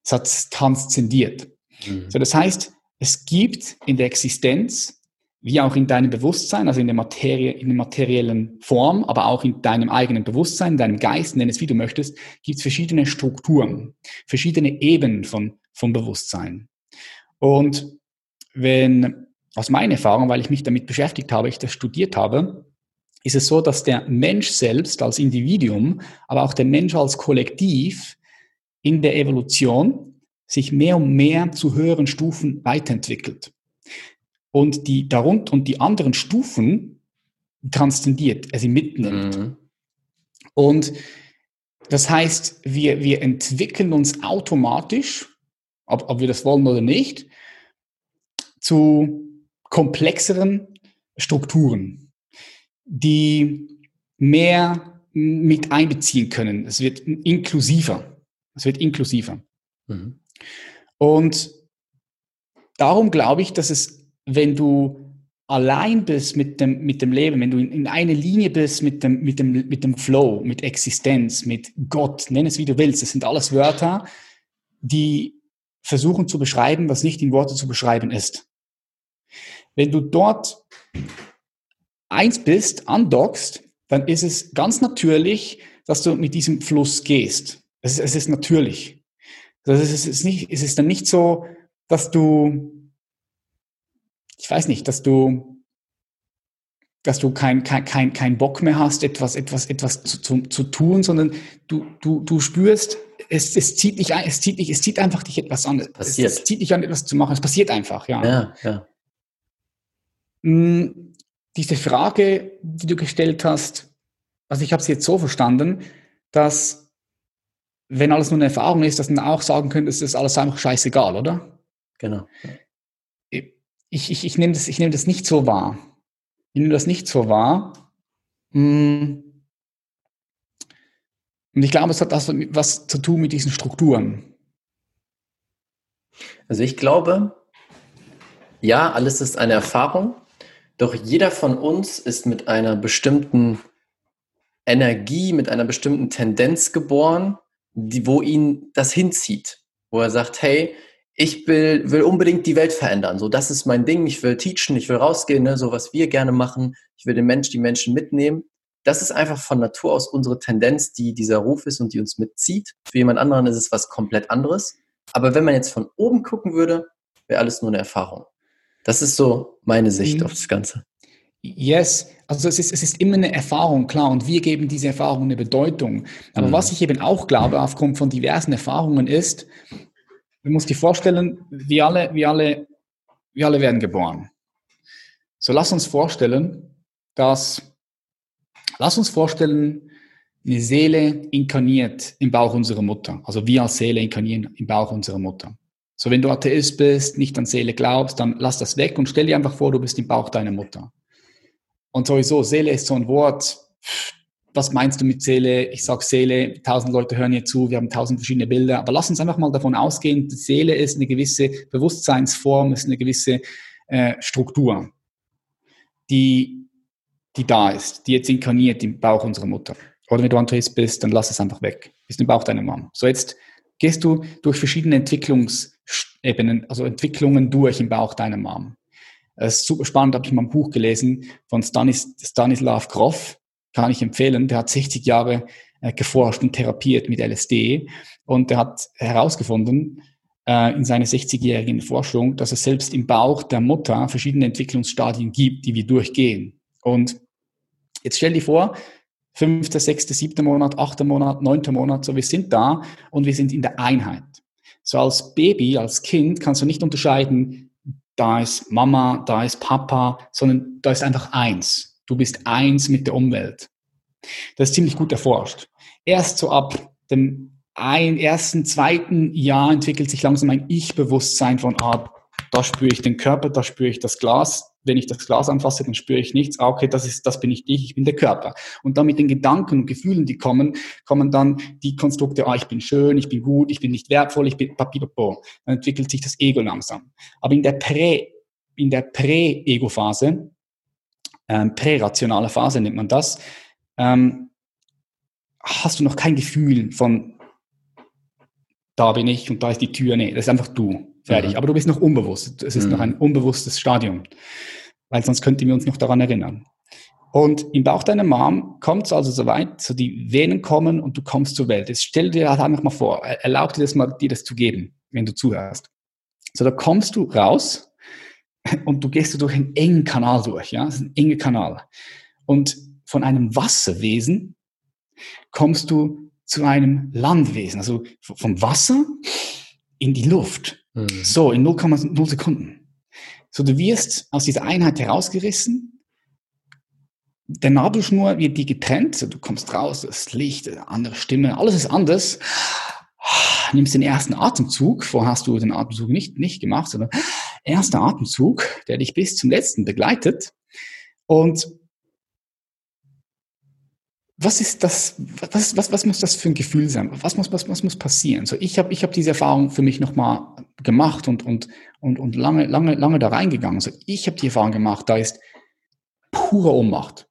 Es hat es transzendiert. Mhm. So, das heißt, es gibt in der Existenz wie auch in deinem Bewusstsein, also in der Materie, in der materiellen Form, aber auch in deinem eigenen Bewusstsein, in deinem Geist, nenn es wie du möchtest, gibt es verschiedene Strukturen, verschiedene Ebenen von, von Bewusstsein. Und wenn, aus meiner Erfahrung, weil ich mich damit beschäftigt habe, ich das studiert habe, ist es so, dass der Mensch selbst als Individuum, aber auch der Mensch als Kollektiv in der Evolution sich mehr und mehr zu höheren Stufen weiterentwickelt und die darunter und die anderen Stufen transzendiert, also mitnimmt. Mhm. Und das heißt, wir, wir entwickeln uns automatisch, ob, ob wir das wollen oder nicht, zu komplexeren Strukturen, die mehr mit einbeziehen können. Es wird inklusiver. Es wird inklusiver. Mhm. Und darum glaube ich, dass es wenn du allein bist mit dem, mit dem Leben, wenn du in, in eine Linie bist mit dem, mit, dem, mit dem Flow, mit Existenz, mit Gott, nenn es wie du willst, das sind alles Wörter, die versuchen zu beschreiben, was nicht in Worte zu beschreiben ist. Wenn du dort eins bist, andockst, dann ist es ganz natürlich, dass du mit diesem Fluss gehst. Es ist, es ist natürlich. Das ist, es, ist nicht, es ist dann nicht so, dass du ich weiß nicht, dass du, dass du kein, kein, kein, kein Bock mehr hast, etwas, etwas, etwas zu, zu, zu tun, sondern du, du, du spürst, es, es zieht dich ein, es zieht dich, es zieht einfach dich etwas an. Passiert. Es, es zieht dich an, etwas zu machen. Es passiert einfach, ja. Ja, ja. Hm, diese Frage, die du gestellt hast, also ich habe sie jetzt so verstanden, dass wenn alles nur eine Erfahrung ist, dass man auch sagen könnte, es ist alles einfach scheißegal, oder? Genau ich, ich, ich nehme das, ich nehme das nicht so wahr. Ich nehme das nicht so wahr. Hm. Und ich glaube, es hat das was zu tun mit diesen Strukturen. Also ich glaube, ja, alles ist eine Erfahrung, doch jeder von uns ist mit einer bestimmten Energie, mit einer bestimmten Tendenz geboren, die, wo ihn das hinzieht, wo er sagt, hey, ich will, will unbedingt die Welt verändern. So, das ist mein Ding. Ich will teachen, ich will rausgehen, ne? so was wir gerne machen. Ich will den Mensch, die Menschen mitnehmen. Das ist einfach von Natur aus unsere Tendenz, die dieser Ruf ist und die uns mitzieht. Für jemand anderen ist es was komplett anderes. Aber wenn man jetzt von oben gucken würde, wäre alles nur eine Erfahrung. Das ist so meine Sicht mhm. auf das Ganze. Yes, also es ist, es ist immer eine Erfahrung, klar, und wir geben diese Erfahrung eine Bedeutung. Aber mhm. was ich eben auch glaube, aufgrund von diversen Erfahrungen, ist, Du musst dir vorstellen, wir alle, wir alle, wir alle werden geboren. So lass uns vorstellen, dass, lass uns vorstellen, eine Seele inkarniert im Bauch unserer Mutter. Also wir als Seele inkarnieren im Bauch unserer Mutter. So, wenn du Atheist bist, nicht an Seele glaubst, dann lass das weg und stell dir einfach vor, du bist im Bauch deiner Mutter. Und sowieso, Seele ist so ein Wort, was meinst du mit Seele? Ich sage Seele, tausend Leute hören hier zu, wir haben tausend verschiedene Bilder, aber lass uns einfach mal davon ausgehen, die Seele ist eine gewisse Bewusstseinsform, ist eine gewisse äh, Struktur, die, die da ist, die jetzt inkarniert im Bauch unserer Mutter. Oder wenn du Andres bist, dann lass es einfach weg. Bist im Bauch deiner Mom. So jetzt gehst du durch verschiedene Entwicklungsebenen, also Entwicklungen durch im Bauch deiner Mom. Das ist super spannend, habe ich mal ein Buch gelesen von Stanis, Stanislav Grof kann ich empfehlen. Der hat 60 Jahre äh, geforscht und therapiert mit LSD und der hat herausgefunden äh, in seiner 60-jährigen Forschung, dass es selbst im Bauch der Mutter verschiedene Entwicklungsstadien gibt, die wir durchgehen. Und jetzt stell dir vor, fünfter, sechster, siebter Monat, achter Monat, neunter Monat, so wir sind da und wir sind in der Einheit. So als Baby, als Kind kannst du nicht unterscheiden, da ist Mama, da ist Papa, sondern da ist einfach eins. Du bist eins mit der Umwelt. Das ist ziemlich gut erforscht. Erst so ab dem ein, ersten, zweiten Jahr entwickelt sich langsam ein Ich-Bewusstsein von, ah, da spüre ich den Körper, da spüre ich das Glas. Wenn ich das Glas anfasse, dann spüre ich nichts. Ah, okay, das ist, das bin ich dich, ich bin der Körper. Und dann mit den Gedanken und Gefühlen, die kommen, kommen dann die Konstrukte, ah, ich bin schön, ich bin gut, ich bin nicht wertvoll, ich bin papipapo. Dann entwickelt sich das Ego langsam. Aber in der Prä, in der Prä-Ego-Phase ähm, prärationale Phase nennt man das, ähm, hast du noch kein Gefühl von, da bin ich und da ist die Tür. Nee, das ist einfach du. Fertig. Mhm. Aber du bist noch unbewusst. Es ist mhm. noch ein unbewusstes Stadium. weil sonst könnten wir uns noch daran erinnern. Und im Bauch deiner Mom kommt es also soweit, so die Venen kommen und du kommst zur Welt. Jetzt stell dir halt einfach mal vor, erlaub dir das mal, dir das zu geben, wenn du zuhörst. So, da kommst du raus und du gehst durch einen engen Kanal durch, ja, das ist ein enger Kanal. Und von einem Wasserwesen kommst du zu einem Landwesen, also vom Wasser in die Luft. Mhm. So, in 0,0 Sekunden. So, du wirst aus dieser Einheit herausgerissen der Nabelschnur wird die getrennt, du kommst raus, das Licht, andere Stimme, alles ist anders. Nimmst den ersten Atemzug, vorher hast du den Atemzug nicht, nicht gemacht, sondern erster Atemzug, der dich bis zum letzten begleitet. Und was ist das, was, was, was muss das für ein Gefühl sein? Was muss, was, was muss passieren? So, ich habe ich hab diese Erfahrung für mich nochmal gemacht und, und, und, und lange, lange, lange da reingegangen. So, ich habe die Erfahrung gemacht, da ist pure Ohnmacht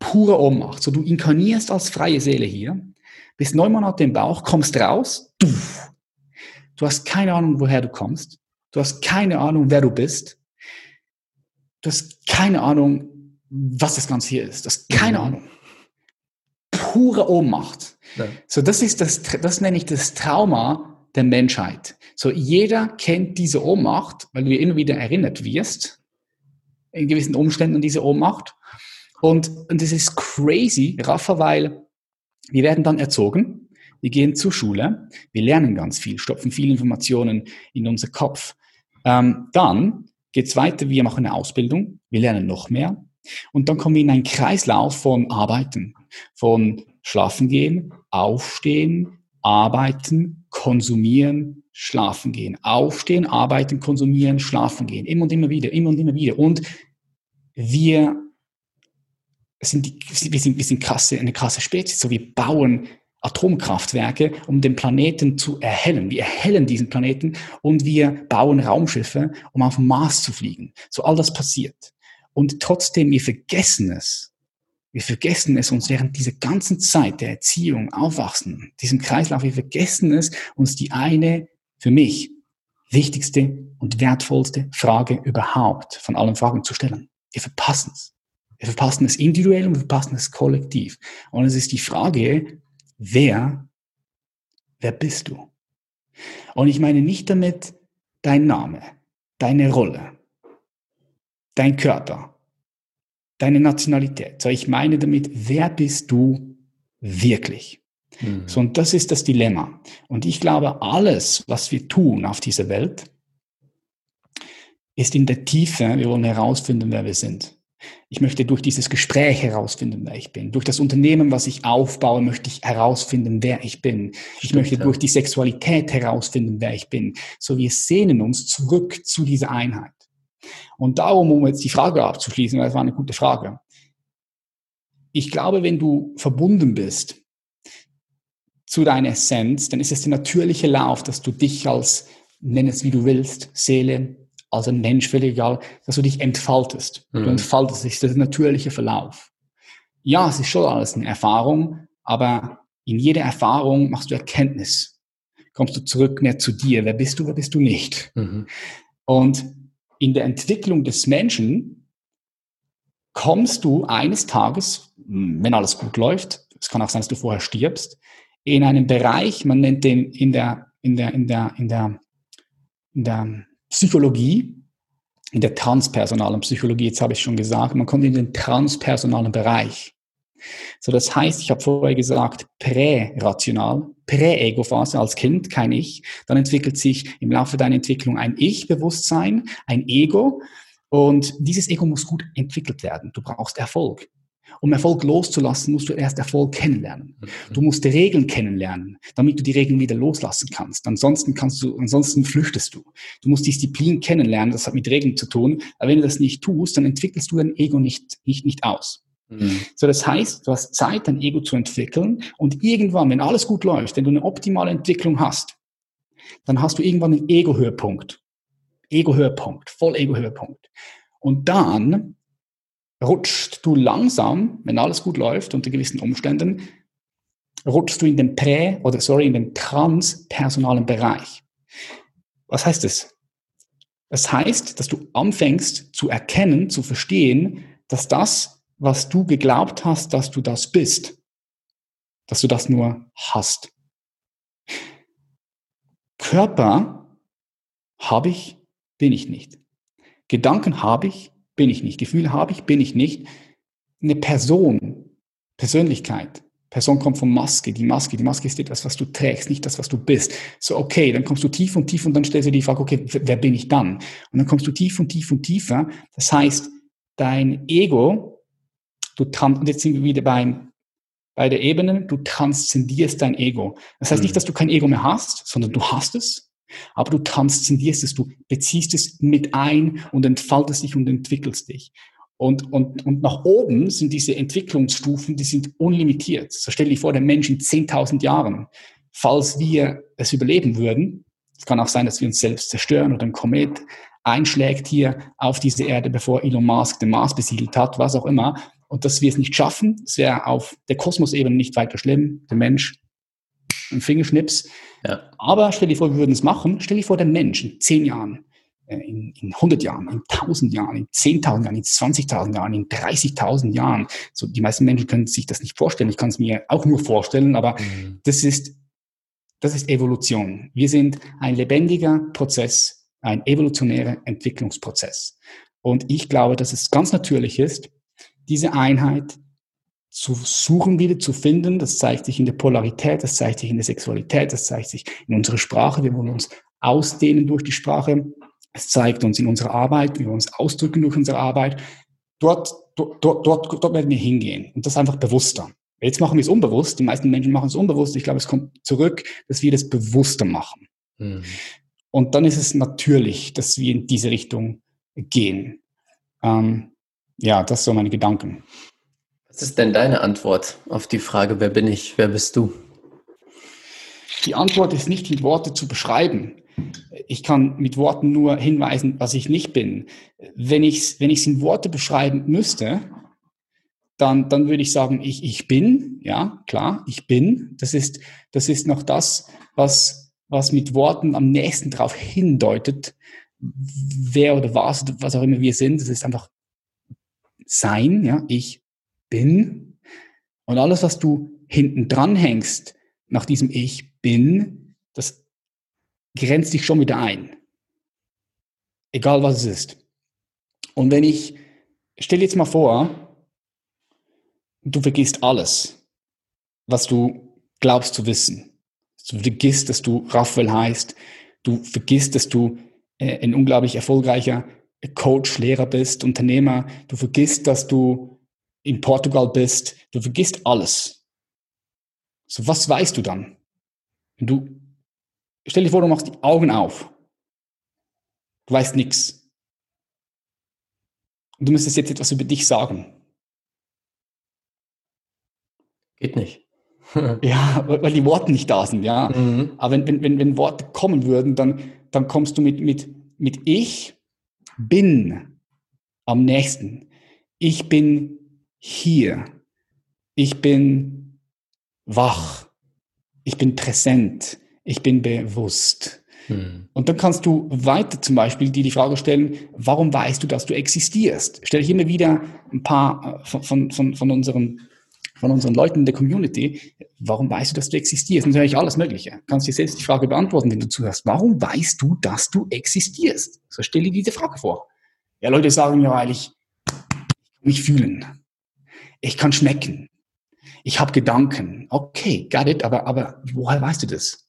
pure Ohnmacht. So, du inkarnierst als freie Seele hier, bist neun Monate im Bauch, kommst raus, du, du hast keine Ahnung, woher du kommst, du hast keine Ahnung, wer du bist, du hast keine Ahnung, was das Ganze hier ist, du hast keine mhm. Ahnung. Pure Ohnmacht. Ja. So, das ist das, das nenne ich das Trauma der Menschheit. So, jeder kennt diese Ohnmacht, weil du immer wieder erinnert wirst, in gewissen Umständen an diese Ohnmacht. Und, und das ist crazy, Rafa, weil wir werden dann erzogen, wir gehen zur Schule, wir lernen ganz viel, stopfen viele Informationen in unser Kopf. Ähm, dann geht's weiter, wir machen eine Ausbildung, wir lernen noch mehr. Und dann kommen wir in einen Kreislauf von Arbeiten, von Schlafen gehen, Aufstehen, Arbeiten, Konsumieren, Schlafen gehen. Aufstehen, Arbeiten, Konsumieren, Schlafen gehen. Immer und immer wieder, immer und immer wieder. Und wir sind die, wir sind, wir sind krasse, eine krasse Spezies. So, wir bauen Atomkraftwerke, um den Planeten zu erhellen. Wir erhellen diesen Planeten und wir bauen Raumschiffe, um auf den Mars zu fliegen. So all das passiert. Und trotzdem, wir vergessen es. Wir vergessen es uns während dieser ganzen Zeit der Erziehung, Aufwachsen, diesem Kreislauf, wir vergessen es, uns die eine, für mich, wichtigste und wertvollste Frage überhaupt von allen Fragen zu stellen. Wir verpassen es. Wir verpassen es individuell und wir verpassen es kollektiv. Und es ist die Frage, wer, wer bist du? Und ich meine nicht damit dein Name, deine Rolle, dein Körper, deine Nationalität. So, ich meine damit, wer bist du wirklich? Mhm. So, und das ist das Dilemma. Und ich glaube, alles, was wir tun auf dieser Welt, ist in der Tiefe, wir wollen herausfinden, wer wir sind. Ich möchte durch dieses Gespräch herausfinden, wer ich bin. Durch das Unternehmen, was ich aufbaue, möchte ich herausfinden, wer ich bin. Ich Stimmt, möchte ja. durch die Sexualität herausfinden, wer ich bin. So wir sehnen uns zurück zu dieser Einheit. Und darum, um jetzt die Frage abzuschließen, weil das war eine gute Frage. Ich glaube, wenn du verbunden bist zu deiner Essenz, dann ist es der natürliche Lauf, dass du dich als, nenn es wie du willst, Seele, als ein Mensch, völlig egal, dass du dich entfaltest. Mhm. Du entfaltest dich, das ist der natürliche Verlauf. Ja, es ist schon alles eine Erfahrung, aber in jeder Erfahrung machst du Erkenntnis. Kommst du zurück mehr zu dir. Wer bist du, wer bist du nicht? Mhm. Und in der Entwicklung des Menschen kommst du eines Tages, wenn alles gut läuft, es kann auch sein, dass du vorher stirbst, in einen Bereich, man nennt den in der, in der, in der, in der, in der Psychologie, in der transpersonalen Psychologie, jetzt habe ich schon gesagt, man kommt in den transpersonalen Bereich. So, das heißt, ich habe vorher gesagt, prärational, Prä-Ego-Phase als Kind, kein Ich. Dann entwickelt sich im Laufe deiner Entwicklung ein Ich-Bewusstsein, ein Ego. Und dieses Ego muss gut entwickelt werden. Du brauchst Erfolg. Um Erfolg loszulassen, musst du erst Erfolg kennenlernen. Mhm. Du musst die Regeln kennenlernen, damit du die Regeln wieder loslassen kannst. Ansonsten kannst du, ansonsten flüchtest du. Du musst Disziplin kennenlernen, das hat mit Regeln zu tun. Aber wenn du das nicht tust, dann entwickelst du dein Ego nicht, nicht, nicht aus. Mhm. So, das heißt, du hast Zeit, dein Ego zu entwickeln und irgendwann, wenn alles gut läuft, wenn du eine optimale Entwicklung hast, dann hast du irgendwann einen Ego-Höhepunkt. Ego-Höhepunkt, voll Ego-Höhepunkt. Und dann rutschst du langsam, wenn alles gut läuft, unter gewissen Umständen, rutschst du in den Prä- oder sorry, in den transpersonalen Bereich. Was heißt das? Das heißt, dass du anfängst zu erkennen, zu verstehen, dass das, was du geglaubt hast, dass du das bist, dass du das nur hast. Körper habe ich, bin ich nicht. Gedanken habe ich, bin ich nicht. Gefühle habe ich, bin ich nicht. Eine Person, Persönlichkeit, Person kommt von Maske, die Maske, die Maske ist etwas, was du trägst, nicht das, was du bist. So, okay, dann kommst du tief und tief und dann stellst du die Frage, okay, wer bin ich dann? Und dann kommst du tief und tief und tiefer. Das heißt, dein Ego, du und jetzt sind wir wieder beim, bei der Ebene, du transzendierst dein Ego. Das heißt nicht, mhm. dass du kein Ego mehr hast, sondern du hast es, aber du transzendierst es, du beziehst es mit ein und entfaltest dich und entwickelst dich. Und, und, und nach oben sind diese Entwicklungsstufen, die sind unlimitiert. So stell dir vor, der Mensch in 10.000 Jahren, falls wir es überleben würden, es kann auch sein, dass wir uns selbst zerstören oder ein Komet einschlägt hier auf diese Erde, bevor Elon Musk den Mars besiedelt hat, was auch immer, und dass wir es nicht schaffen, es wäre auf der Kosmosebene nicht weiter schlimm, der Mensch, ein Fingerschnips. Ja. Aber stell dir vor, wir würden es machen, stell dir vor, der Mensch in zehn Jahren äh, in, in 100 Jahren, in 1000 Jahren, in 10.000 Jahren, in 20.000 Jahren, in 30.000 Jahren. So, die meisten Menschen können sich das nicht vorstellen. Ich kann es mir auch nur vorstellen, aber mhm. das ist, das ist Evolution. Wir sind ein lebendiger Prozess, ein evolutionärer Entwicklungsprozess. Und ich glaube, dass es ganz natürlich ist, diese Einheit zu suchen, wieder zu finden. Das zeigt sich in der Polarität, das zeigt sich in der Sexualität, das zeigt sich in unserer Sprache. Wir wollen uns ausdehnen durch die Sprache. Es zeigt uns in unserer Arbeit, wie wir uns ausdrücken durch unsere Arbeit. Dort, dort, dort, dort werden wir hingehen und das einfach bewusster. Jetzt machen wir es unbewusst. Die meisten Menschen machen es unbewusst. Ich glaube, es kommt zurück, dass wir das bewusster machen. Mhm. Und dann ist es natürlich, dass wir in diese Richtung gehen. Ähm, ja, das sind so meine Gedanken. Was ist denn deine Antwort auf die Frage, wer bin ich, wer bist du? Die Antwort ist nicht in Worte zu beschreiben. Ich kann mit Worten nur hinweisen, was ich nicht bin. Wenn ich es wenn in Worte beschreiben müsste, dann, dann würde ich sagen, ich, ich bin, ja, klar, ich bin. Das ist, das ist noch das, was, was mit Worten am nächsten darauf hindeutet, wer oder was, was auch immer wir sind. Das ist einfach sein, ja, ich bin. Und alles, was du hinten dran hängst, nach diesem Ich bin, das grenzt dich schon wieder ein. Egal was es ist. Und wenn ich, stell jetzt mal vor, du vergisst alles, was du glaubst zu wissen. Du vergisst, dass du Raphael heißt. Du vergisst, dass du äh, ein unglaublich erfolgreicher Coach, Lehrer bist, Unternehmer. Du vergisst, dass du in Portugal bist. Du vergisst alles. So, was weißt du dann? Du Stell dir vor, du machst die Augen auf. Du weißt nichts. Und du müsstest jetzt etwas über dich sagen. Geht nicht. ja, weil die Worte nicht da sind, ja. Mhm. Aber wenn, wenn, wenn, wenn Worte kommen würden, dann, dann kommst du mit, mit, mit ich bin am nächsten. Ich bin hier. Ich bin wach. Ich bin präsent ich bin bewusst. Hm. Und dann kannst du weiter zum Beispiel dir die Frage stellen, warum weißt du, dass du existierst? Stelle ich immer wieder ein paar äh, von, von, von, unseren, von unseren Leuten in der Community, warum weißt du, dass du existierst? Und natürlich alles Mögliche. Du kannst dir selbst die Frage beantworten, wenn du zuhörst. Warum weißt du, dass du existierst? So stelle dir diese Frage vor. Ja, Leute sagen ja, weil ich mich fühlen. Ich kann schmecken. Ich habe Gedanken. Okay, got it, aber, aber woher weißt du das?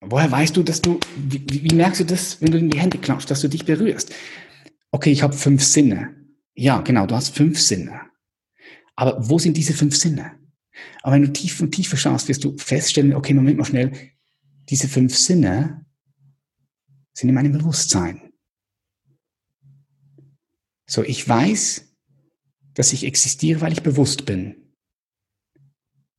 Woher weißt du, dass du, wie, wie, merkst du das, wenn du in die Hände klatscht, dass du dich berührst? Okay, ich habe fünf Sinne. Ja, genau, du hast fünf Sinne. Aber wo sind diese fünf Sinne? Aber wenn du tief und tiefer schaust, wirst du feststellen, okay, Moment mal schnell, diese fünf Sinne sind in meinem Bewusstsein. So, ich weiß, dass ich existiere, weil ich bewusst bin.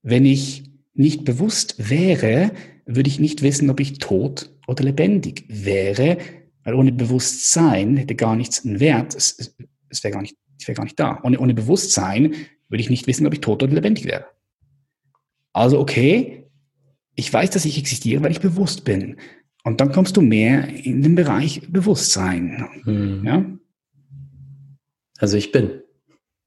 Wenn ich nicht bewusst wäre, würde ich nicht wissen, ob ich tot oder lebendig wäre, weil ohne Bewusstsein hätte gar nichts einen Wert. Es, es wäre gar nicht, ich wäre gar nicht da. Ohne, ohne Bewusstsein würde ich nicht wissen, ob ich tot oder lebendig wäre. Also okay, ich weiß, dass ich existiere, weil ich bewusst bin. Und dann kommst du mehr in den Bereich Bewusstsein. Mhm. Ja? Also ich bin.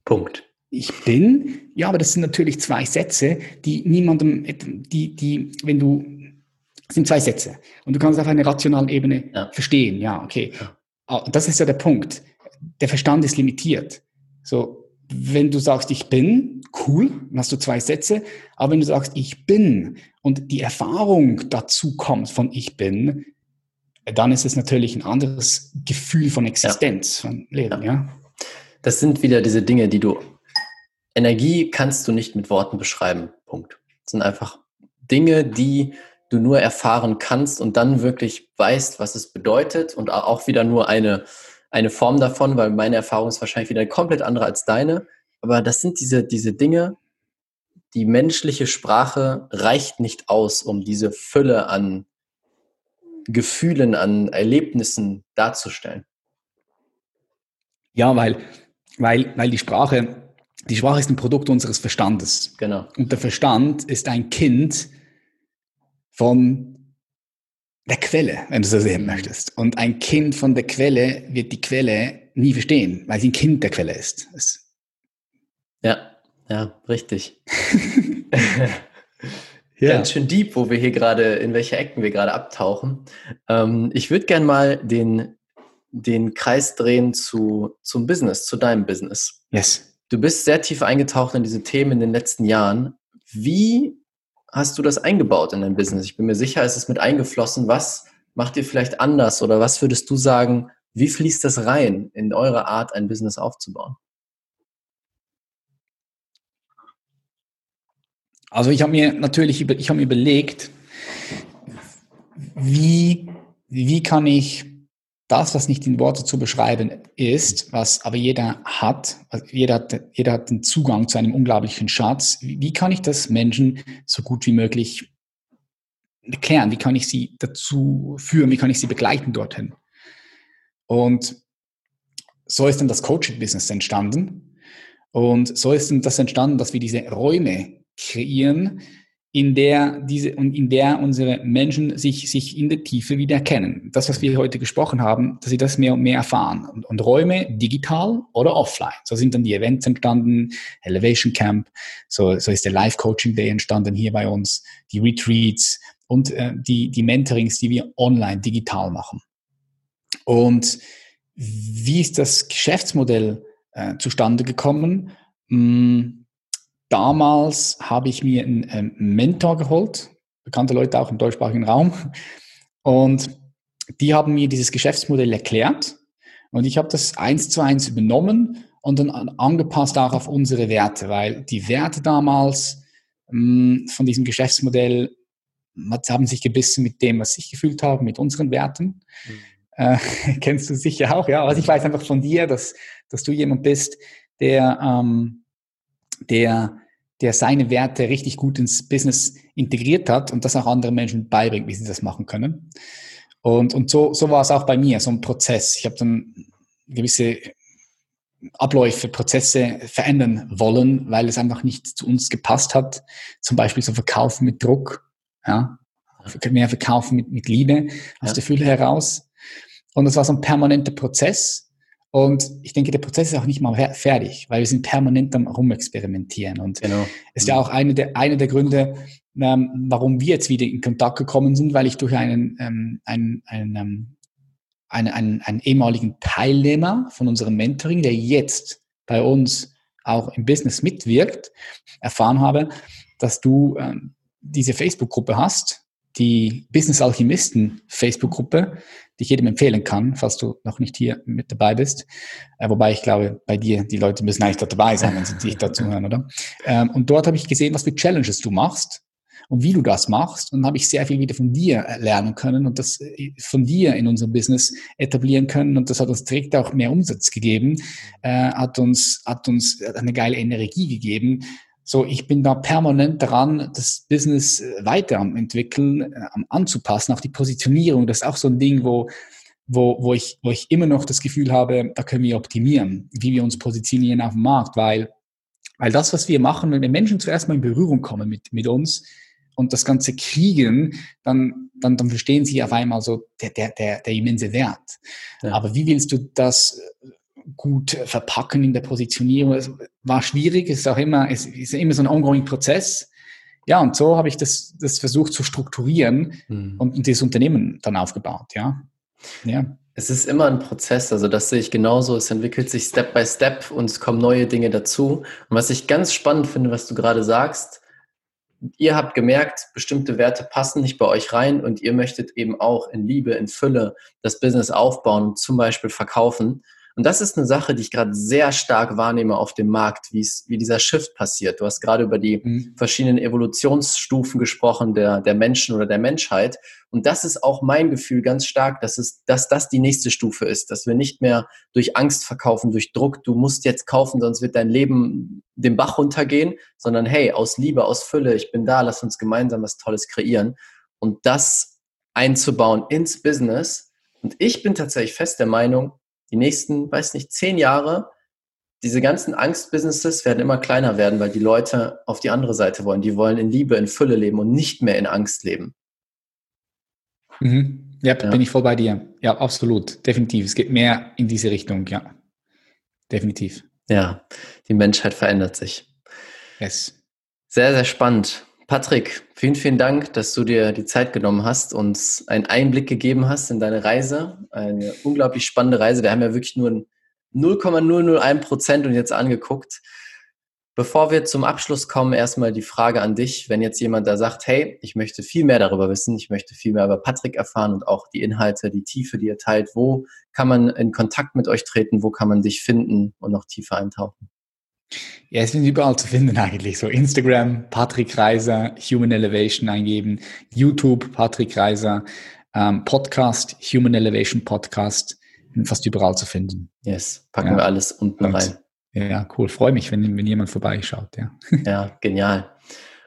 Punkt. Ich bin, ja, aber das sind natürlich zwei Sätze, die niemandem, die, die, wenn du, sind zwei Sätze. Und du kannst auf einer rationalen Ebene ja. verstehen, ja, okay. Ja. Ah, das ist ja der Punkt. Der Verstand ist limitiert. So, wenn du sagst, ich bin, cool, dann hast du zwei Sätze. Aber wenn du sagst, ich bin und die Erfahrung dazu kommt von ich bin, dann ist es natürlich ein anderes Gefühl von Existenz, ja. von Leben, ja. Das sind wieder diese Dinge, die du, Energie kannst du nicht mit Worten beschreiben, Punkt. Das sind einfach Dinge, die du nur erfahren kannst und dann wirklich weißt, was es bedeutet und auch wieder nur eine, eine Form davon, weil meine Erfahrung ist wahrscheinlich wieder komplett andere als deine. Aber das sind diese, diese Dinge, die menschliche Sprache reicht nicht aus, um diese Fülle an Gefühlen, an Erlebnissen darzustellen. Ja, weil, weil, weil die Sprache, die Sprache ist ein Produkt unseres Verstandes. Genau. Und der Verstand ist ein Kind von der Quelle, wenn du so sehen möchtest. Und ein Kind von der Quelle wird die Quelle nie verstehen, weil sie ein Kind der Quelle ist. Das ja, ja, richtig. ja. Ganz schön deep, wo wir hier gerade, in welche Ecken wir gerade abtauchen. Ähm, ich würde gerne mal den, den Kreis drehen zu, zum Business, zu deinem Business. Yes. Du bist sehr tief eingetaucht in diese Themen in den letzten Jahren. Wie hast du das eingebaut in dein Business? Ich bin mir sicher, es ist mit eingeflossen. Was macht ihr vielleicht anders oder was würdest du sagen, wie fließt das rein in eure Art, ein Business aufzubauen? Also ich habe mir natürlich über, ich habe mir überlegt, wie, wie kann ich das, was nicht in Worte zu beschreiben ist, was aber jeder hat, jeder hat, jeder hat den Zugang zu einem unglaublichen Schatz. Wie, wie kann ich das Menschen so gut wie möglich erklären? Wie kann ich sie dazu führen? Wie kann ich sie begleiten dorthin? Und so ist dann das Coaching-Business entstanden. Und so ist dann das entstanden, dass wir diese Räume kreieren, in der diese und in der unsere Menschen sich sich in der Tiefe wieder erkennen. Das, was wir heute gesprochen haben, dass sie das mehr und mehr erfahren. Und, und Räume digital oder offline. So sind dann die Events entstanden, Elevation Camp, so, so ist der Live Coaching Day entstanden hier bei uns, die Retreats und äh, die die Mentorings, die wir online digital machen. Und wie ist das Geschäftsmodell äh, zustande gekommen? Hm, Damals habe ich mir einen ähm, Mentor geholt, bekannte Leute auch im deutschsprachigen Raum. Und die haben mir dieses Geschäftsmodell erklärt. Und ich habe das eins zu eins übernommen und dann angepasst auch auf unsere Werte, weil die Werte damals mh, hm, von diesem Geschäftsmodell haben sich gebissen mit dem, was ich gefühlt habe, mit unseren Werten. Mhm. Äh, kennst du sicher auch, ja. Also ich weiß einfach von dir, dass, dass du jemand bist, der, ähm, der der seine Werte richtig gut ins Business integriert hat und das auch anderen Menschen beibringt, wie sie das machen können. Und, und so, so war es auch bei mir, so ein Prozess. Ich habe dann gewisse Abläufe, Prozesse verändern wollen, weil es einfach nicht zu uns gepasst hat. Zum Beispiel so Verkaufen mit Druck, ja, mehr Verkaufen mit, mit Liebe aus ja. der Fülle heraus. Und das war so ein permanenter Prozess. Und ich denke, der Prozess ist auch nicht mal fertig, weil wir sind permanent am Rumexperimentieren. Und genau. ist ja auch eine der, eine der Gründe, ähm, warum wir jetzt wieder in Kontakt gekommen sind, weil ich durch einen, ähm, einen, einen, ähm, einen, einen, einen ehemaligen Teilnehmer von unserem Mentoring, der jetzt bei uns auch im Business mitwirkt, erfahren habe, dass du ähm, diese Facebook-Gruppe hast, die Business Alchemisten Facebook-Gruppe, die ich jedem empfehlen kann, falls du noch nicht hier mit dabei bist. Äh, wobei ich glaube, bei dir, die Leute müssen eigentlich da dabei sein, wenn sie dich dazu hören, oder? Ähm, und dort habe ich gesehen, was für Challenges du machst und wie du das machst. Und habe ich sehr viel wieder von dir lernen können und das äh, von dir in unserem Business etablieren können. Und das hat uns direkt auch mehr Umsatz gegeben, äh, hat uns, hat uns eine geile Energie gegeben so, ich bin da permanent dran, das Business äh, weiterentwickeln, äh, anzupassen, auch die Positionierung. Das ist auch so ein Ding, wo, wo, wo, ich, wo ich immer noch das Gefühl habe, da können wir optimieren, wie wir uns positionieren auf dem Markt, weil, weil das, was wir machen, wenn wir Menschen zuerst mal in Berührung kommen mit, mit uns, und das Ganze kriegen, dann, dann, dann verstehen sie auf einmal so der, der, der, der immense Wert. Ja. Aber wie willst du das gut verpacken in der Positionierung? Es war schwierig, es ist auch immer, es ist immer so ein ongoing Prozess. Ja, und so habe ich das, das versucht zu strukturieren mhm. und, und dieses Unternehmen dann aufgebaut, ja. Ja. Es ist immer ein Prozess, also das sehe ich genauso. Es entwickelt sich Step by Step und es kommen neue Dinge dazu. Und was ich ganz spannend finde, was du gerade sagst, ihr habt gemerkt, bestimmte Werte passen nicht bei euch rein und ihr möchtet eben auch in Liebe, in Fülle das Business aufbauen, zum Beispiel verkaufen. Und das ist eine Sache, die ich gerade sehr stark wahrnehme auf dem Markt, wie es, wie dieser Shift passiert. Du hast gerade über die mhm. verschiedenen Evolutionsstufen gesprochen der, der Menschen oder der Menschheit. Und das ist auch mein Gefühl ganz stark, dass es, dass das die nächste Stufe ist, dass wir nicht mehr durch Angst verkaufen, durch Druck, du musst jetzt kaufen, sonst wird dein Leben den Bach runtergehen, sondern hey, aus Liebe, aus Fülle, ich bin da, lass uns gemeinsam was Tolles kreieren. Und das einzubauen ins Business. Und ich bin tatsächlich fest der Meinung, die nächsten, weiß nicht, zehn Jahre, diese ganzen Angst-Businesses werden immer kleiner werden, weil die Leute auf die andere Seite wollen. Die wollen in Liebe, in Fülle leben und nicht mehr in Angst leben. Mhm. Ja, ja, bin ich voll bei dir. Ja, absolut. Definitiv. Es geht mehr in diese Richtung, ja. Definitiv. Ja, die Menschheit verändert sich. Yes. Sehr, sehr spannend. Patrick, vielen, vielen Dank, dass du dir die Zeit genommen hast, uns einen Einblick gegeben hast in deine Reise. Eine unglaublich spannende Reise. Wir haben ja wirklich nur 0,001 Prozent und jetzt angeguckt. Bevor wir zum Abschluss kommen, erstmal die Frage an dich. Wenn jetzt jemand da sagt, hey, ich möchte viel mehr darüber wissen, ich möchte viel mehr über Patrick erfahren und auch die Inhalte, die Tiefe, die ihr teilt, wo kann man in Kontakt mit euch treten, wo kann man dich finden und noch tiefer eintauchen? Ja, es sind überall zu finden eigentlich. So Instagram, Patrick Reiser, Human Elevation eingeben, YouTube, Patrick Reiser, ähm, Podcast, Human Elevation Podcast, fast überall zu finden. Yes, packen ja. wir alles unten Und, rein. Ja, cool. Freue mich, wenn, wenn jemand vorbeischaut. Ja. ja, genial.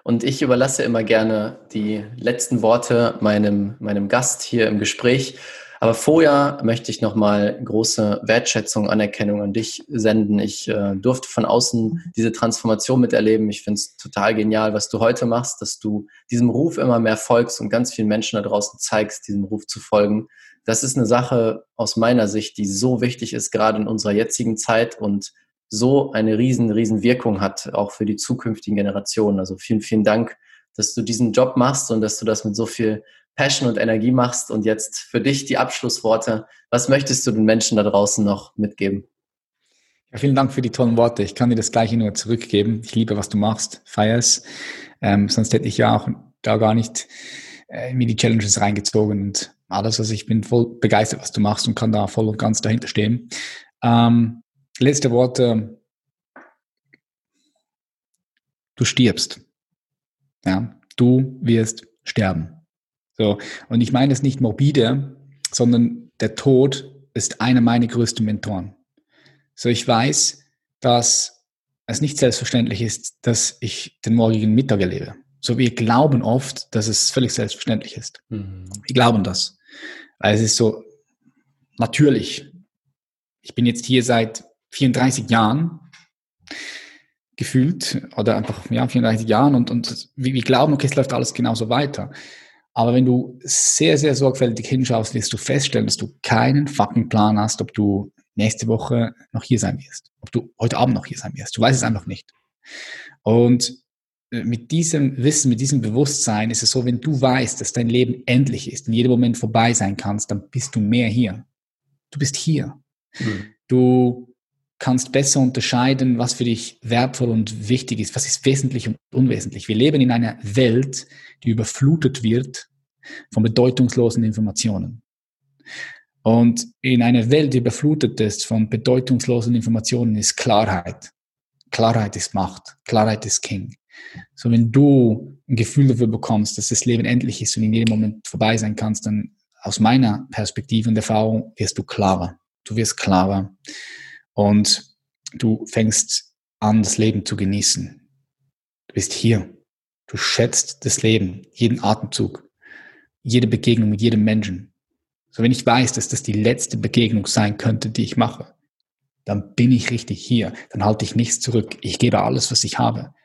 Und ich überlasse immer gerne die letzten Worte meinem, meinem Gast hier im Gespräch. Aber vorher möchte ich nochmal große Wertschätzung, Anerkennung an dich senden. Ich äh, durfte von außen diese Transformation miterleben. Ich finde es total genial, was du heute machst, dass du diesem Ruf immer mehr folgst und ganz vielen Menschen da draußen zeigst, diesem Ruf zu folgen. Das ist eine Sache aus meiner Sicht, die so wichtig ist, gerade in unserer jetzigen Zeit und so eine riesen, riesen Wirkung hat, auch für die zukünftigen Generationen. Also vielen, vielen Dank, dass du diesen Job machst und dass du das mit so viel Passion und Energie machst. Und jetzt für dich die Abschlussworte. Was möchtest du den Menschen da draußen noch mitgeben? Ja, vielen Dank für die tollen Worte. Ich kann dir das Gleiche nur zurückgeben. Ich liebe, was du machst, feierst. Ähm, sonst hätte ich ja auch da gar nicht äh, mir die Challenges reingezogen und alles. Also ich bin voll begeistert, was du machst und kann da voll und ganz dahinter stehen. Ähm, letzte Worte. Du stirbst. Ja, du wirst sterben. So. Und ich meine es nicht morbide, sondern der Tod ist einer meiner größten Mentoren. So, ich weiß, dass es nicht selbstverständlich ist, dass ich den morgigen Mittag erlebe. So, wir glauben oft, dass es völlig selbstverständlich ist. Mhm. Wir glauben das. Weil es ist so natürlich. Ich bin jetzt hier seit 34 Jahren gefühlt oder einfach, ja, 34 Jahren und, und wir, wir glauben, okay, es läuft alles genauso weiter. Aber wenn du sehr, sehr sorgfältig hinschaust, wirst du feststellen, dass du keinen fucking Plan hast, ob du nächste Woche noch hier sein wirst, ob du heute Abend noch hier sein wirst. Du weißt es einfach nicht. Und äh, mit diesem Wissen, mit diesem Bewusstsein ist es so, wenn du weißt, dass dein Leben endlich ist, in jedem Moment vorbei sein kannst, dann bist du mehr hier. Du bist hier. Mhm. Du kannst besser unterscheiden, was für dich wertvoll und wichtig ist, was ist wesentlich und unwesentlich. Wir leben in einer Welt, die überflutet wird von bedeutungslosen Informationen. Und in einer Welt, die überflutet ist von bedeutungslosen Informationen, ist Klarheit. Klarheit ist Macht. Klarheit ist King. So, wenn du ein Gefühl dafür bekommst, dass das Leben endlich ist und in jedem Moment vorbei sein kannst, dann aus meiner Perspektive und Erfahrung wirst du klarer. Du wirst klarer und du fängst an, das Leben zu genießen. Du bist hier. Du schätzt das Leben, jeden Atemzug, jede Begegnung mit jedem Menschen. So, wenn ich weiß, dass das die letzte Begegnung sein könnte, die ich mache, dann bin ich richtig hier. Dann halte ich nichts zurück. Ich gebe alles, was ich habe.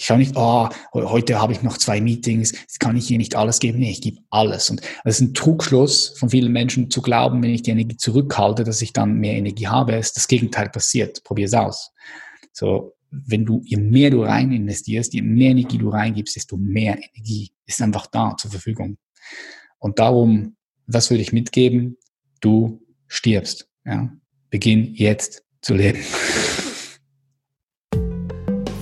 Ich schaue nicht, oh, heute habe ich noch zwei Meetings, jetzt kann ich hier nicht alles geben. Nee, ich gebe alles. Und das ist ein Trugschluss von vielen Menschen zu glauben, wenn ich die Energie zurückhalte, dass ich dann mehr Energie habe. ist das Gegenteil passiert. Probier es aus. So, wenn du, je mehr du rein investierst, je mehr Energie du reingibst, desto mehr Energie ist einfach da zur Verfügung. Und darum, was würde ich mitgeben? Du stirbst. Ja? Beginn jetzt zu leben.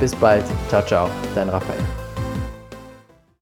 Bis bald, ciao, ciao, dein Raphael.